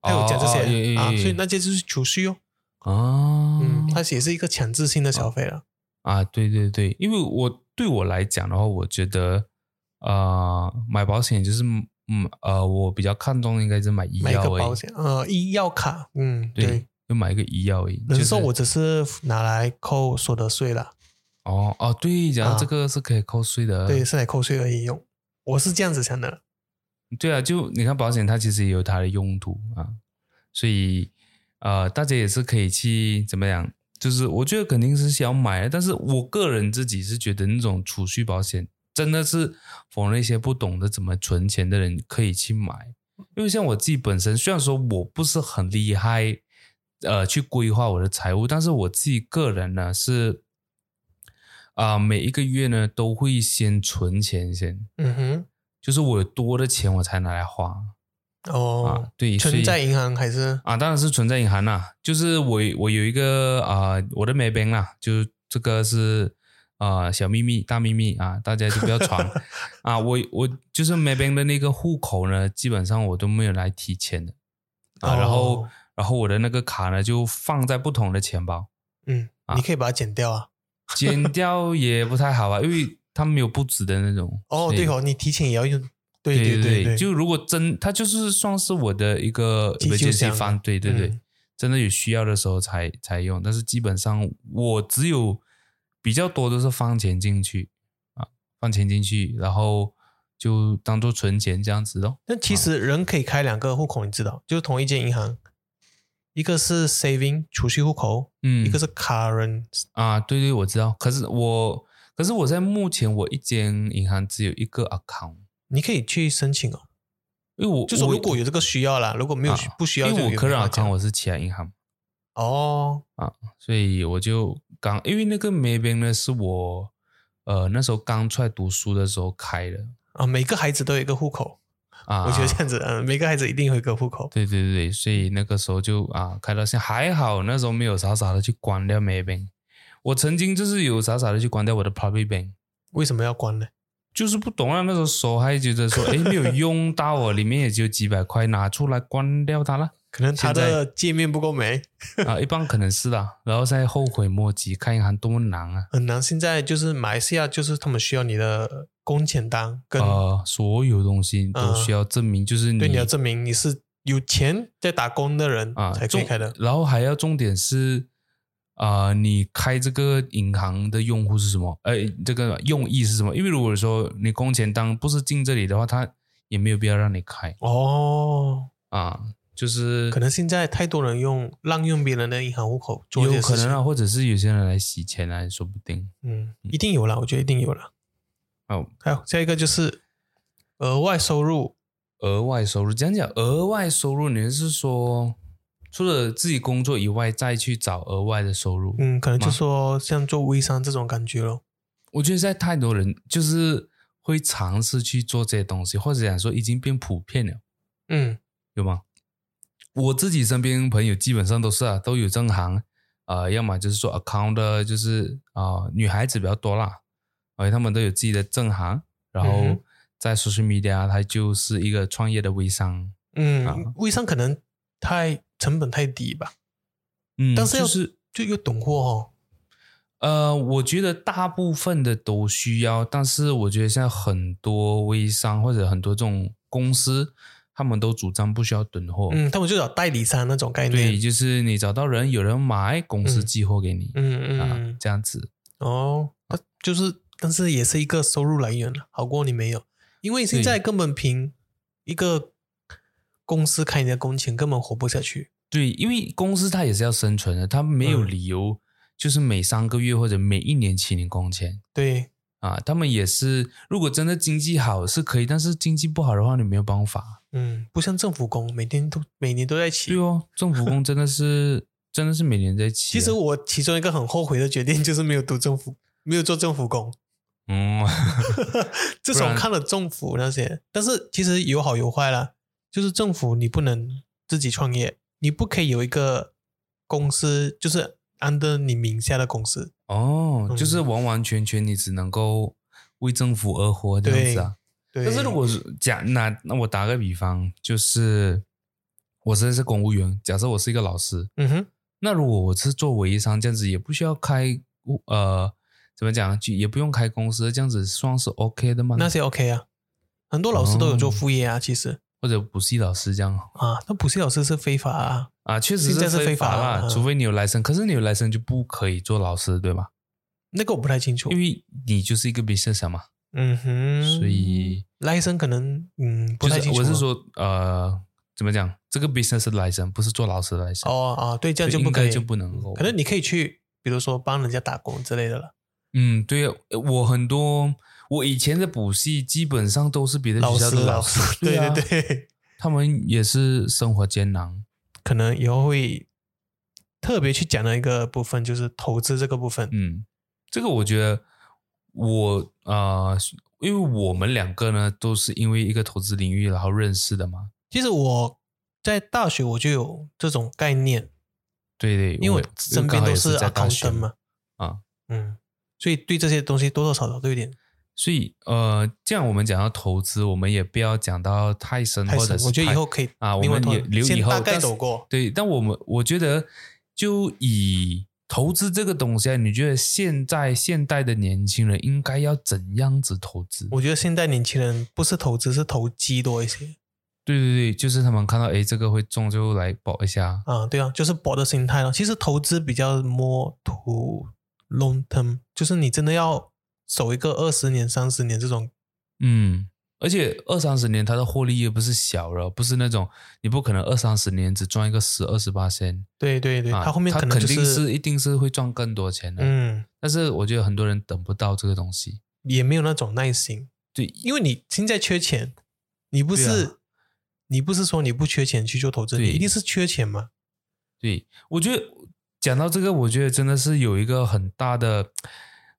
他有讲这些、啊，所以那些就是储蓄哦，啊，嗯，它也是一个强制性的消费了，啊，对对对，因为我对我来讲的话，我觉得呃，买保险就是嗯呃，我比较看重应该是买医药保险，呃，医药卡，嗯，对。对，，就买一个医药而已。人寿就是我只是拿来扣所得税啦，哦哦，对，讲到啊这个是可以扣税的，对，是来扣税而已用，我是这样子想的，对啊，就你看保险，它其实也有它的用途啊，所以呃，大家也是可以去怎么样？就是我觉得肯定是想要买的，但是我个人自己是觉得那种储蓄保险真的是否那些不懂得怎么存钱的人可以去买，因为像我自己本身，虽然说我不是很厉害，呃，去规划我的财务，但是我自己个人呢是啊、每一个月呢都会先存钱先。嗯哼，就是我有多的钱我才拿来花哦啊，，对，存在银行还是啊，当然是存在银行啦。就是我我有一个啊、我的 Maybank 啦，就这个是啊、小秘密、大秘密啊，大家就不要传 啊。我我就是 Maybank 的那个户口呢，基本上我都没有来提钱的啊。然后哦然后我的那个卡呢，就放在不同的钱包，嗯，啊你可以把它剪掉啊。剪掉也不太好啊，因为它没有不止的那种。哦，对哦，你提前也要用，对对对对，就如果真，它就是算是我的一个急救 emergency 箱对对对，嗯真的有需要的时候才才用，但是基本上我只有比较多都是放钱进去啊，放钱进去，然后就当做存钱这样子咯。但其实人可以开两个户口，你知道，就是同一间银行，一个是 saving 储蓄户口，嗯，一个是 current。啊，对对，我知道。可是我，可是我在目前我一间银行只有一个 account，你可以去申请哦，因为我就是如果有这个需要啦，如果没有啊不需要，因为我就个人没话讲 account 我是其他银行。哦，啊，所以我就刚因为那个 Maybank 呢是我呃那时候刚出来读书的时候开的。啊，每个孩子都有一个户口，啊，我觉得这样子，嗯，每个孩子一定有一个户口。对对对，所以那个时候就啊开到现在还好，那时候没有傻傻的去关掉 Maybank。我曾经就是有傻傻的去关掉我的 Public Bank，为什么要关呢？就是不懂啊，那时候手还觉得说，哎，没有用到哦，里面也只有几百块，拿出来关掉它了可能它的界面不够美，啊，一般可能是的，然后再后悔莫及，看银行多么难啊！很难。现在就是马来西亚，就是他们需要你的工钱单跟呃，所有东西都嗯需要证明，就是你对你要证明你是有钱在打工的人啊，才可以开的。然后还要重点是，啊、你开这个银行的用户是什么？呃，这个用意是什么？因为如果说你工钱单不是进这里的话，他也没有必要让你开哦，啊。就是可能现在太多人用滥用别人的银行户口有可能啊，或者是有些人来洗钱啊，也说不定。嗯，一定有了，我觉得一定有了。哦，还有下一个就是额外收入，额外收入，讲讲额外收入，你是说除了自己工作以外，再去找额外的收入？嗯，可能就说像做微商这种感觉咯。我觉得现在太多人就是会尝试去做这些东西，或者讲说已经变普遍了，嗯，有吗？我自己身边朋友基本上都是啊，都有正行，呃，要么就是做 account 的，就是啊、女孩子比较多啦，而且他们都有自己的正行，然后在 social media，它就是一个创业的微商，嗯，啊。微商可能太成本太低吧，嗯，但是要就是就又懂货哦。呃，我觉得大部分的都需要，但是我觉得现在很多微商或者很多这种公司，他们都主张不需要囤货。嗯，他们就找代理商那种概念对，就是你找到人，有人买，公司嗯寄货给你、嗯啊嗯，，这样子。哦，它就是，但是也是一个收入来源了，好过你没有，因为现在根本凭一个公司开你的工钱根本活不下去。对，因为公司它也是要生存的，它没有嗯理由就是每三个月或者每一年请你工钱对，啊。他们也是，如果真的经济好是可以，但是经济不好的话，你没有办法。嗯，不像政府工，每天都每年都在起对。哦，政府工真的是真的是每年在起啊。其实我其中一个很后悔的决定就是没有读政府，没有做政府工。嗯 自从看了政府那些，但是其实有好有坏啦。就是政府你不能自己创业，你不可以有一个公司，就是 under 你名下的公司。哦，嗯就是完完全全你只能够为政府而活这样子啊。对，但是如果是假那那我打个比方，就是我现在是公务员，假设我是一个老师，嗯哼，那如果我是做微商这样子，也不需要开呃怎么讲，就也不用开公司，这样子算是 OK 的吗？那是 OK 啊，很多老师都有做哦。副业啊，其实。或者补习老师这样。啊，那补习老师是非法啊，啊，确实现在是非非法啦，啊除非你有来生，可是你有来生就不可以做老师，对吧？那个我不太清楚。因。为你就是一个 business 嘛，嗯哼，所以赖生可能嗯不是太清楚啊。我是说呃怎么讲，这个 business 的来生不是做老师的来生，哦啊，对，这样就不可以，就不能够。可能你可以去，比如说帮人家打工之类的了。嗯，对啊，我很多我以前的补习基本上都是别的老师，学校的老师，对啊对对，他们也是生活艰难。可能以后会特别去讲的一个部分，就是投资这个部分。嗯，这个我觉得我啊、呃因为我们两个呢都是因为一个投资领域然后认识的嘛。其实我在大学我就有这种概念，对对，因为我身边都是在大学 accountant 嘛，啊，嗯，所以对这些东西多多少少都有点所以呃，这样我们讲到投资，我们也不要讲到太深，太深。或者是我觉得以后可以啊，我们也留以后先大概但是走过。对，但我们我觉得，就以投资这个东西啊，你觉得现在现代的年轻人应该要怎样子投资？我觉得现在年轻人不是投资，是投机多一些对对对，就是他们看到诶这个会中就来保一下。啊，对啊，就是搏的心态咯。其实投资比较 more to long term，就是你真的要守一个二十年、三十年这种，嗯，而且二三十年它的获利也不是小了，不是那种你不可能二三十年只赚一个十二十八千对对对，啊，他后面肯定是一定是会赚更多钱的。嗯，但是我觉得很多人等不到这个东西。也没有那种耐心，对，因为你现在缺钱，你不是、啊。你不是说你不缺钱去做投资，你一定是缺钱嘛。对，我觉得讲到这个，我觉得真的是有一个很大的，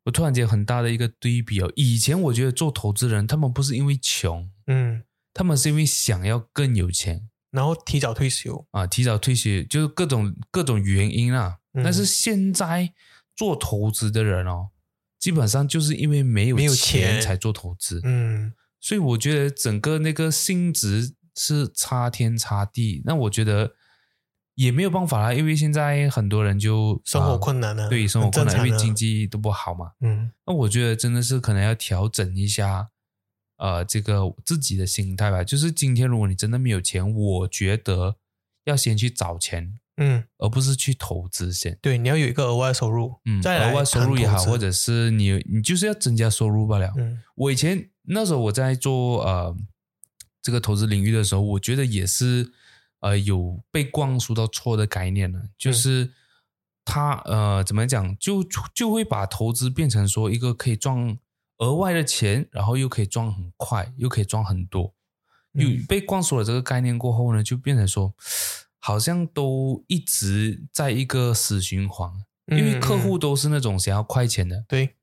我突然间很大的一个对比哦。以前我觉得做投资人，他们不是因为穷，嗯，他们是因为想要更有钱然后提早退休，啊，提早退休，就是各种各种原因啦。嗯但是现在做投资的人哦，基本上就是因为没有没有钱钱才做投资，嗯，所以我觉得整个那个性质是差天差地。那我觉得也没有办法啦，因为现在很多人就生活啊困难啊，对生活困难，因为经济都不好嘛。嗯那我觉得真的是可能要调整一下，呃，这个自己的心态吧。就是今天如果你真的没有钱，我觉得要先去找钱，嗯，而不是去投资先。对，你要有一个额外收入，嗯，额外收入也好，或者是你你就是要增加收入罢了。嗯我以前那时候我在做呃这个投资领域的时候，我觉得也是呃有被灌输到错的概念了，就是他呃怎么讲，就就会把投资变成说一个可以赚额外的钱，然后又可以赚很快，又可以赚很多。有嗯被灌输了这个概念过后呢，就变成说好像都一直在一个死循环，因为嗯客户嗯都是那种想要快钱的，对，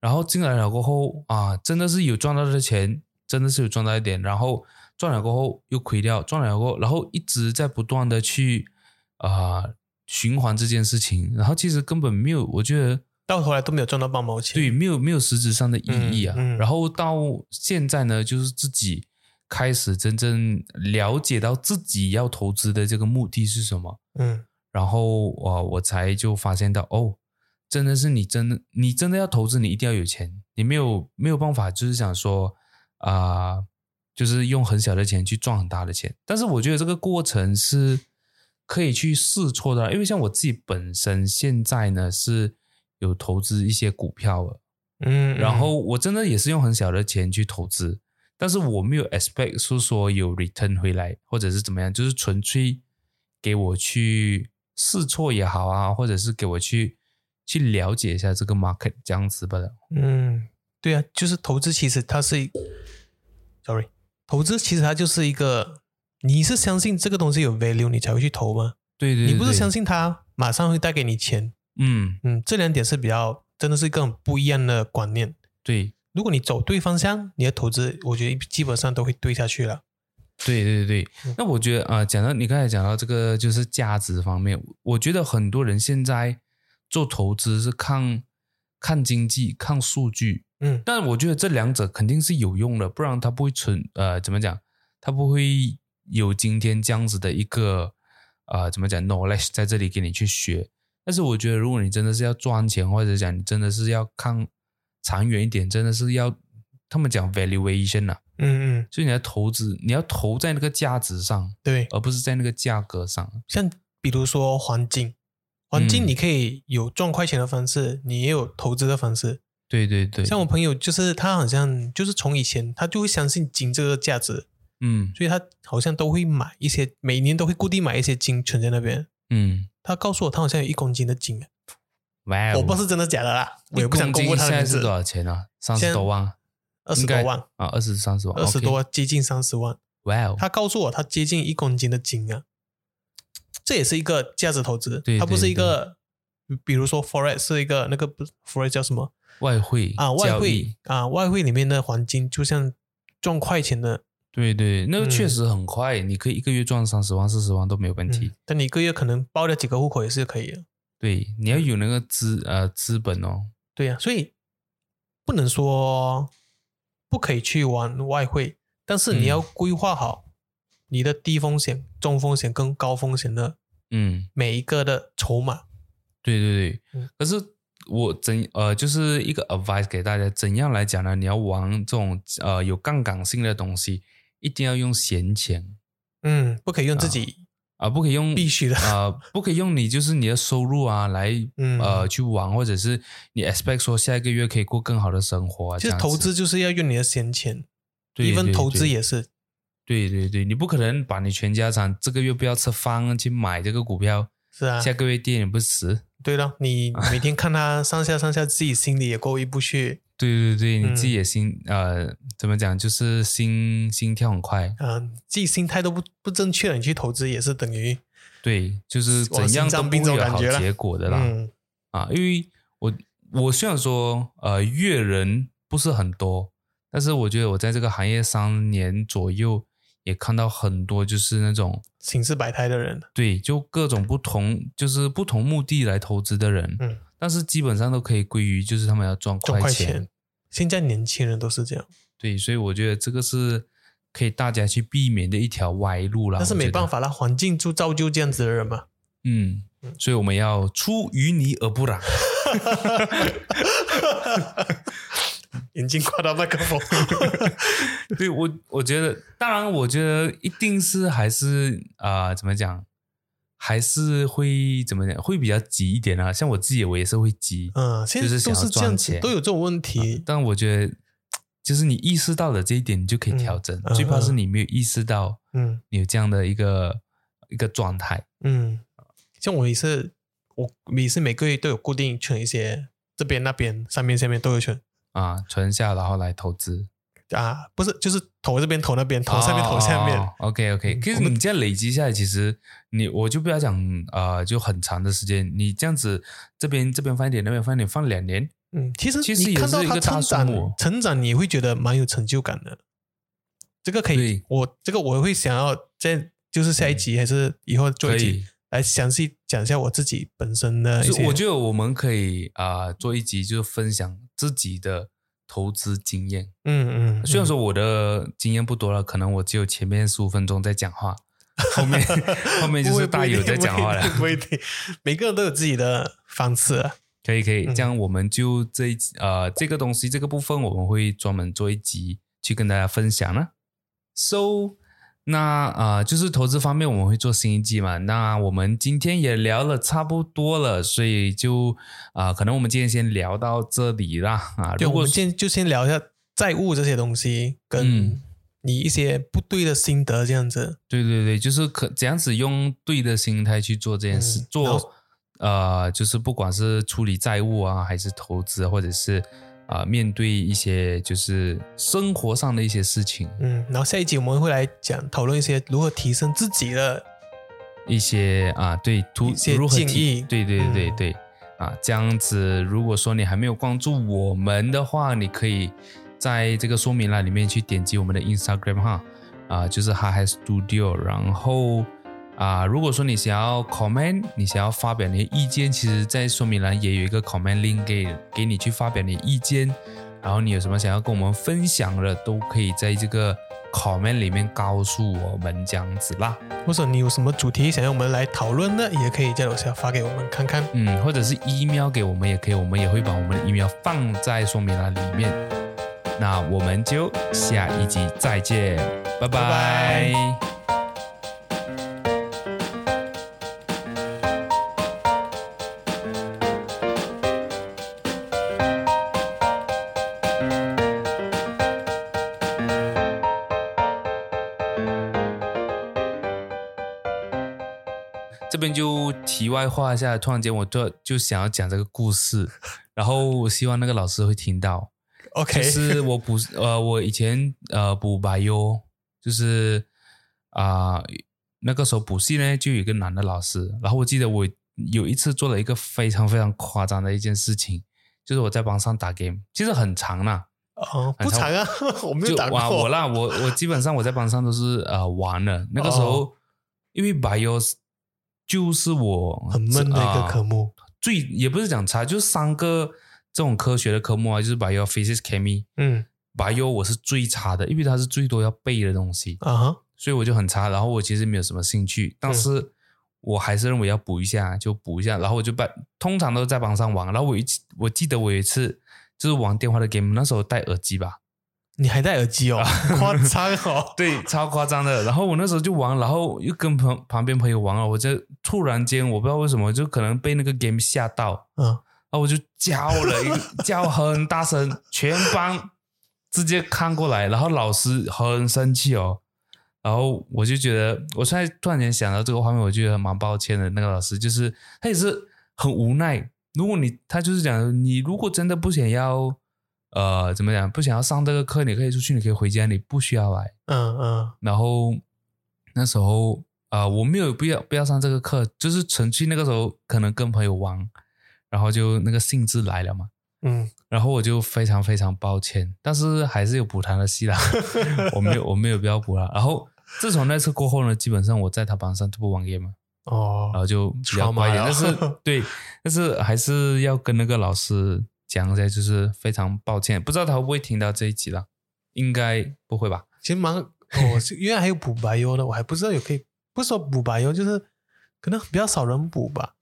然后进来了过后啊，真的是有赚到的钱，真的是有赚到一点，然后赚了过后又亏掉，赚了过后，然后一直在不断的去啊、循环这件事情，然后其实根本没有，我觉得到头来都没有赚到半毛钱。对，没有没有实质上的意义啊。嗯嗯然后到现在呢，就是自己开始真正了解到自己要投资的这个目的是什么，嗯然后我、我才就发现到哦，真的是你真的你真的要投资，你一定要有钱，你没有没有办法，就是想说啊、就是用很小的钱去赚很大的钱。但是我觉得这个过程是可以去试错的，因为像我自己本身现在呢是有投资一些股票的，嗯，然后我真的也是用很小的钱去投资，但是我没有 expect 是说有 return 回来，或者是怎么样，就是纯粹给我去试错也好啊，或者是给我去去了解一下这个 market 这样子吧的。嗯，对啊，就是投资，其实它是一，sorry，投资其实它就是一个，你是相信这个东西有 value，你才会去投吗？对对对，你不是相信它马上会带给你钱，嗯嗯，这两点是比较真的是一个很不一样的观念。对如果你走对方向，你的投资我觉得基本上都会对下去了。对对对嗯，那我觉得啊、呃讲到你刚才讲到这个就是价值方面，我觉得很多人现在做投资是看看经济、看数据，嗯但我觉得这两者肯定是有用的，不然它不会存呃怎么讲，它不会有今天这样子的一个呃怎么讲 knowledge 在这里给你去学。但是我觉得，如果你真的是要赚钱，或者讲你真的是要看长远一点，真的是要他们讲 valuation 啊，嗯嗯，所以你要投资，你要投在那个价值上，对，而不是在那个价格上。像比如说黄金，黄金嗯你可以有赚快钱的方式，你也有投资的方式。对对对，像我朋友就是他好像就是从以前他就会相信金这个价值，嗯所以他好像都会买一些，每年都会固定买一些金存在那边。嗯，他告诉我他好像有一公斤的金，哇哦，我不知道是真的假的啦，我也不想公布一公斤他的名字现在是多。少钱啊？三十多万，二十多万，啊，二十三十万，二十多，接近三十万。哇哦，他告诉我他接近一公斤的金啊，这也是一个价值投资，对它不是一个，比如说 forex 是一个那个不 forex 叫什么外汇啊？外汇啊，外汇里面的黄金就像赚快钱的对对，那个嗯确实很快，你可以一个月赚三十万、四十万都没有问题。嗯，但你一个月可能包了几个户口也是可以的。对，你要有那个资呃资本哦。对呀、所以不能说不可以去玩外汇，但是你嗯要规划好你的低风险、中风险跟高风险的嗯，每一个的筹码。对对对。嗯可是我怎呃就是一个 advice 给大家，怎样来讲呢？你要玩这种呃有杠杆性的东西，一定要用闲钱嗯，不可以用自己啊、不可以用必须的。呃，不可以用你就是你的收入啊来嗯呃去玩，或者是你 expect 说下一个月可以过更好的生活啊。其实投资就是要用你的闲钱，一份投资也是。对对对，你不可能把你全家产这个月不要吃饭去买这个股票，是啊，下个月跌你不死。对了，你 每天看他上下上下，自己心里也过意不去对对对，你嗯自己也心、呃怎么讲，就是心心跳很快。嗯、自己心态都不不正确了，你去投资也是等于对，就是怎样都不会有好结果的啦。嗯啊，因为我我虽然说呃阅人不是很多，但是我觉得我在这个行业三年左右，也看到很多就是那种形式百态的人。对，就各种不同就是不同目的来投资的人，嗯，但是基本上都可以归于就是他们要赚赚快钱。钱，现在年轻人都是这样，对，所以我觉得这个是可以大家去避免的一条歪路啦。但是没办法啦，环境就造就这样子的人嘛。嗯，所以我们要出淤泥而不染。眼睛挂到麦克风，对我，我觉得，当然，我觉得一定是还是啊、呃怎么讲，还是会怎么讲，会比较急一点啊。像我自己，我也是会急，嗯，现在就是想要都是这样子，赚钱都有这种问题。但我觉得，就是你意识到了这一点，你就可以调整。嗯最怕是嗯你没有意识到嗯你有这样的一个一个状态。嗯，像我也是，我也是每个月都有固定存一些，这边那边上面下面都有存啊，存下然后来投资，啊，不是就是投这边投那边，投上面投下面。OK OK，嗯我们可是你这样累积下来，其实你我就不要讲啊、呃就很长的时间，你这样子这边这边放一点，那边放一点，放两年，嗯，其实其实也你看到他是一个大成长成长你会觉得蛮有成就感的。这个可以，我这个我会想要在就是下一集还是以后做一集。来详细讲一下我自己本身的一就是些。我觉得我们可以啊、做一集，就是分享自己的投资经验。嗯嗯，虽然说我的经验不多了，可能我只有前面十五分钟在讲话，后面 后面就是大有在讲话了。不一定，每个人都有自己的方式啊。可以可以，嗯这样我们就这一集呃这个东西这个部分我们会专门做一集去跟大家分享呢。So，那啊、呃就是投资方面我们会做新一季嘛。那我们今天也聊了差不多了，所以就啊、可能我们今天先聊到这里啦啊。对，如果我们今天就先聊一下债务这些东西，跟嗯你一些不对的心得这样子。对对对，就是可怎样子用对的心态去做这件事，嗯做后呃，就是不管是处理债务啊，还是投资，或者是啊、呃面对一些就是生活上的一些事情，嗯，然后下一集我们会来讲讨论一些如何提升自己的，一些啊，对，图一些如何建议。提对对对。嗯。对、啊，这样子，如果说你还没有关注我们的话，你可以在这个说明栏里面去点击我们的 Instagram 哈，啊，就是 Hi Hi Studio，然后啊，如果说你想要 comment，你想要发表你的意见，其实在说明栏也有一个 comment link 给给你去发表你的意见，然后你有什么想要跟我们分享的，都可以在这个 comment 里面告诉我们这样子啦。或者你有什么主题想要我们来讨论的，也可以在楼下发给我们看看。嗯，或者是 email 给我们也可以，我们也会把我们的 email 放在说明栏里面。那我们就下一集再见，拜拜。外话一下，突然间我就就想要讲这个故事，然后我希望那个老师会听到。OK，就是我补呃，我以前呃补白优，就是啊、那个时候补习呢，就有一个男的老师，然后我记得我有一次做了一个非常非常夸张的一件事情，就是我在班上打 game，其实很长啦，哦，不长啊，我没有就打过。哇我啦，我我基本上我在班上都是呃玩的，那个时候、哦。因为白优就是我很闷的一个啊科目。最也不是讲差，就是三个这种科学的科目啊，就是 bio、physics、chemistry。嗯 bio 我是最差的，因为它是最多要背的东西，啊哈，所以我就很差。然后我其实没有什么兴趣，但是我还是认为要补一下，就补一下。然后我就把通常都是在网上玩。然后我一次我记得我有一次就是玩电话的 game，那时候戴耳机吧，你还戴耳机哦，夸张哦。对，超夸张的。然后我那时候就玩，然后又跟朋旁边朋友玩了，我就突然间我不知道为什么，就可能被那个 game 吓到，嗯，然后我就叫了一个 叫很大声，全班直接看过来，然后老师很生气哦，然后我就觉得，我现在突然间想到这个画面，我觉得蛮抱歉的。那个老师就是他也是很无奈，如果你他就是讲，你如果真的不想要，呃，怎么讲，不想要上这个课，你可以出去，你可以回家，你不需要来。嗯嗯然后那时候啊、呃我没有必要不要上这个课，就是纯粹那个时候可能跟朋友玩，然后就那个兴致来了嘛，嗯，然后我就非常非常抱歉，但是还是有补他的戏啦，我没有我没有必要补了。然后自从那次过后呢，基本上我在他班上就不玩 game 了，然哦，后就比较乖一点。但是对，但是还是要跟那个老师讲一下，就是非常抱歉，不知道他会不会听到这一集了，应该不会吧？其实蛮哦，是因为还有补白油的，我还不知道有可以，不是说补白油，就是可能比较少人补吧。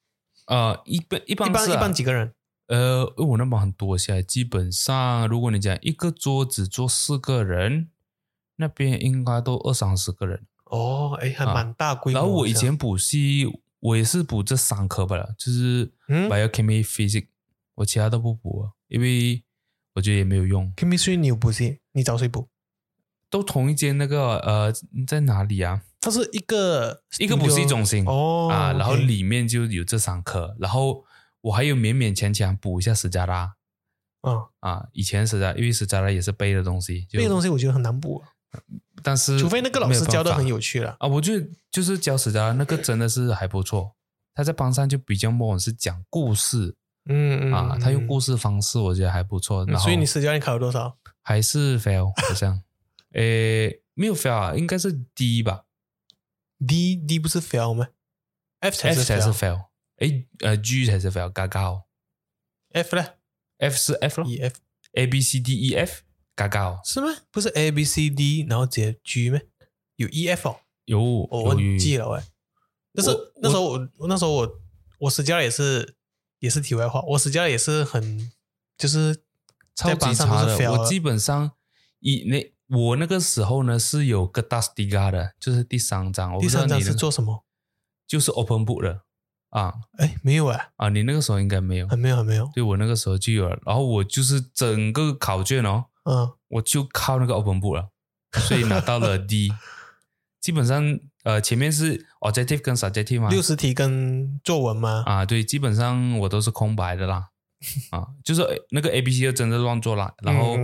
呃，一般一般啊一般一般几个人？呃，因为我那帮很多，现在基本上如果你讲一个桌子坐四个人，那边应该都二三十个人。哦，哎，还蛮大规。然后我以前补习，我也是补这三科吧了，就是嗯 biochemistry、physics，我其他都不补了，因为我觉得也没有用。chemistry 你有补习，你找谁补？都同一间那个呃，在哪里啊？它是一个一个补习中心哦啊，然后里面就有这三科，然后我还有勉勉强强补一下史加拉嗯，啊，以前史加因为史加拉也是背的东西，背的东西我觉得很难补，但是除非那个老师教的很有有趣了。啊，我觉得就是教史加拉那个真的是还不错，他在班上就比较默是讲故事嗯嗯啊，他用故事，方式我觉得还不错，然后嗯所以你私教你考了多少？还是 fail 好像，诶没有 fail 啊，应该是 D 吧 D D 不是 fail 吗？F 才是 fail。诶呃 G 才是 fail，嘎嘎哦 F 呢，F 是 F 咯？E F，A B C D E F 嘎嘎哦，是吗？不是 A B C D 然后直接 G 吗？有 E F 哦，有我忘记了哎。但是那时候我那时候我我私教也是也是题外话，我实际上也是很就是超级差的，我基本上以那我那个时候呢是有个 Dustiga 的，就是第三章。第三章是做什么？就是 Open Book 的啊哎，没有哎，啊，你那个时候应该没有还。没有还没有。对我那个时候就有了，然后我就是整个考卷哦，嗯，我就靠那个 Open Book 了，所以拿到了 D。基本上呃前面是 Objective 跟 Subjective 吗，六十题跟作文吗？啊对，基本上我都是空白的啦，啊就是那个 A B C 就真的乱做啦，然后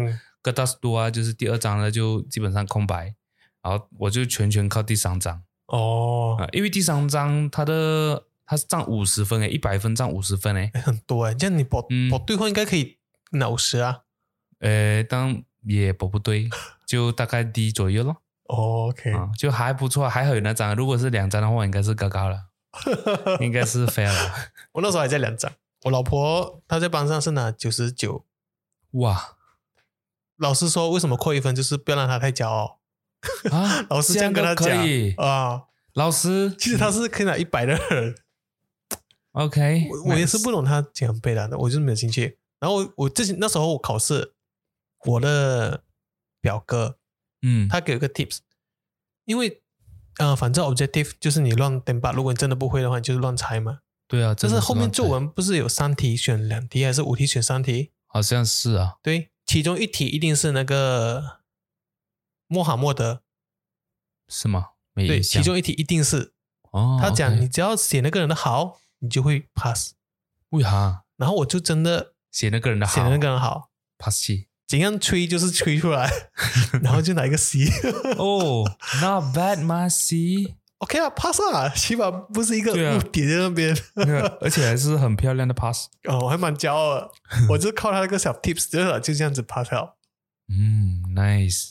g a d a 多啊就是第二章呢就基本上空白，然后我就全全靠第三章。哦，啊，因为第三章它的它是占五十分诶，一百分占五十分诶，哎很多诶，这样你保嗯。保对话应该可以拿五十啊。呃，当也保不对，就大概 D 左右咯。哦 OK，啊，就还不错，还好有那张。如果是两张的话，应该是高高了，应该是 fail 了。我那时候还在两张。我老婆她在班上是拿九十九，哇老师说为什么扣一分，就是不要让她太骄傲。啊，老师这样跟她讲。啊。老师，其实她是可以拿一百的人，OK，我我也是不懂她怎样背的，我就是没有兴趣。然后我我之前那时候我考试，我的表哥嗯，他给了个 tips，因为呃，反正 objective 就是你乱登吧，如果你真的不会的话，你就是乱猜嘛。对啊，就是后面作文不是有三题选两题，还是五题选三题？好像是啊，对，其中一题一定是那个穆罕默德，是吗？没对，其中一题一定是。哦，他讲你只要写那个人的好，你就会 pass。为啥？然后我就真的写那个人的好，写那个人好，pass 气怎样吹就是吹出来，然后就拿一个 C。哦，Not bad, m a C，OK 啊，pass 啊，起码不是一个点在那边。而且还是很漂亮的 pass。哦，我还蛮骄傲的，我就靠他那个小 tips，就就这样子 pass 掉。嗯，nice。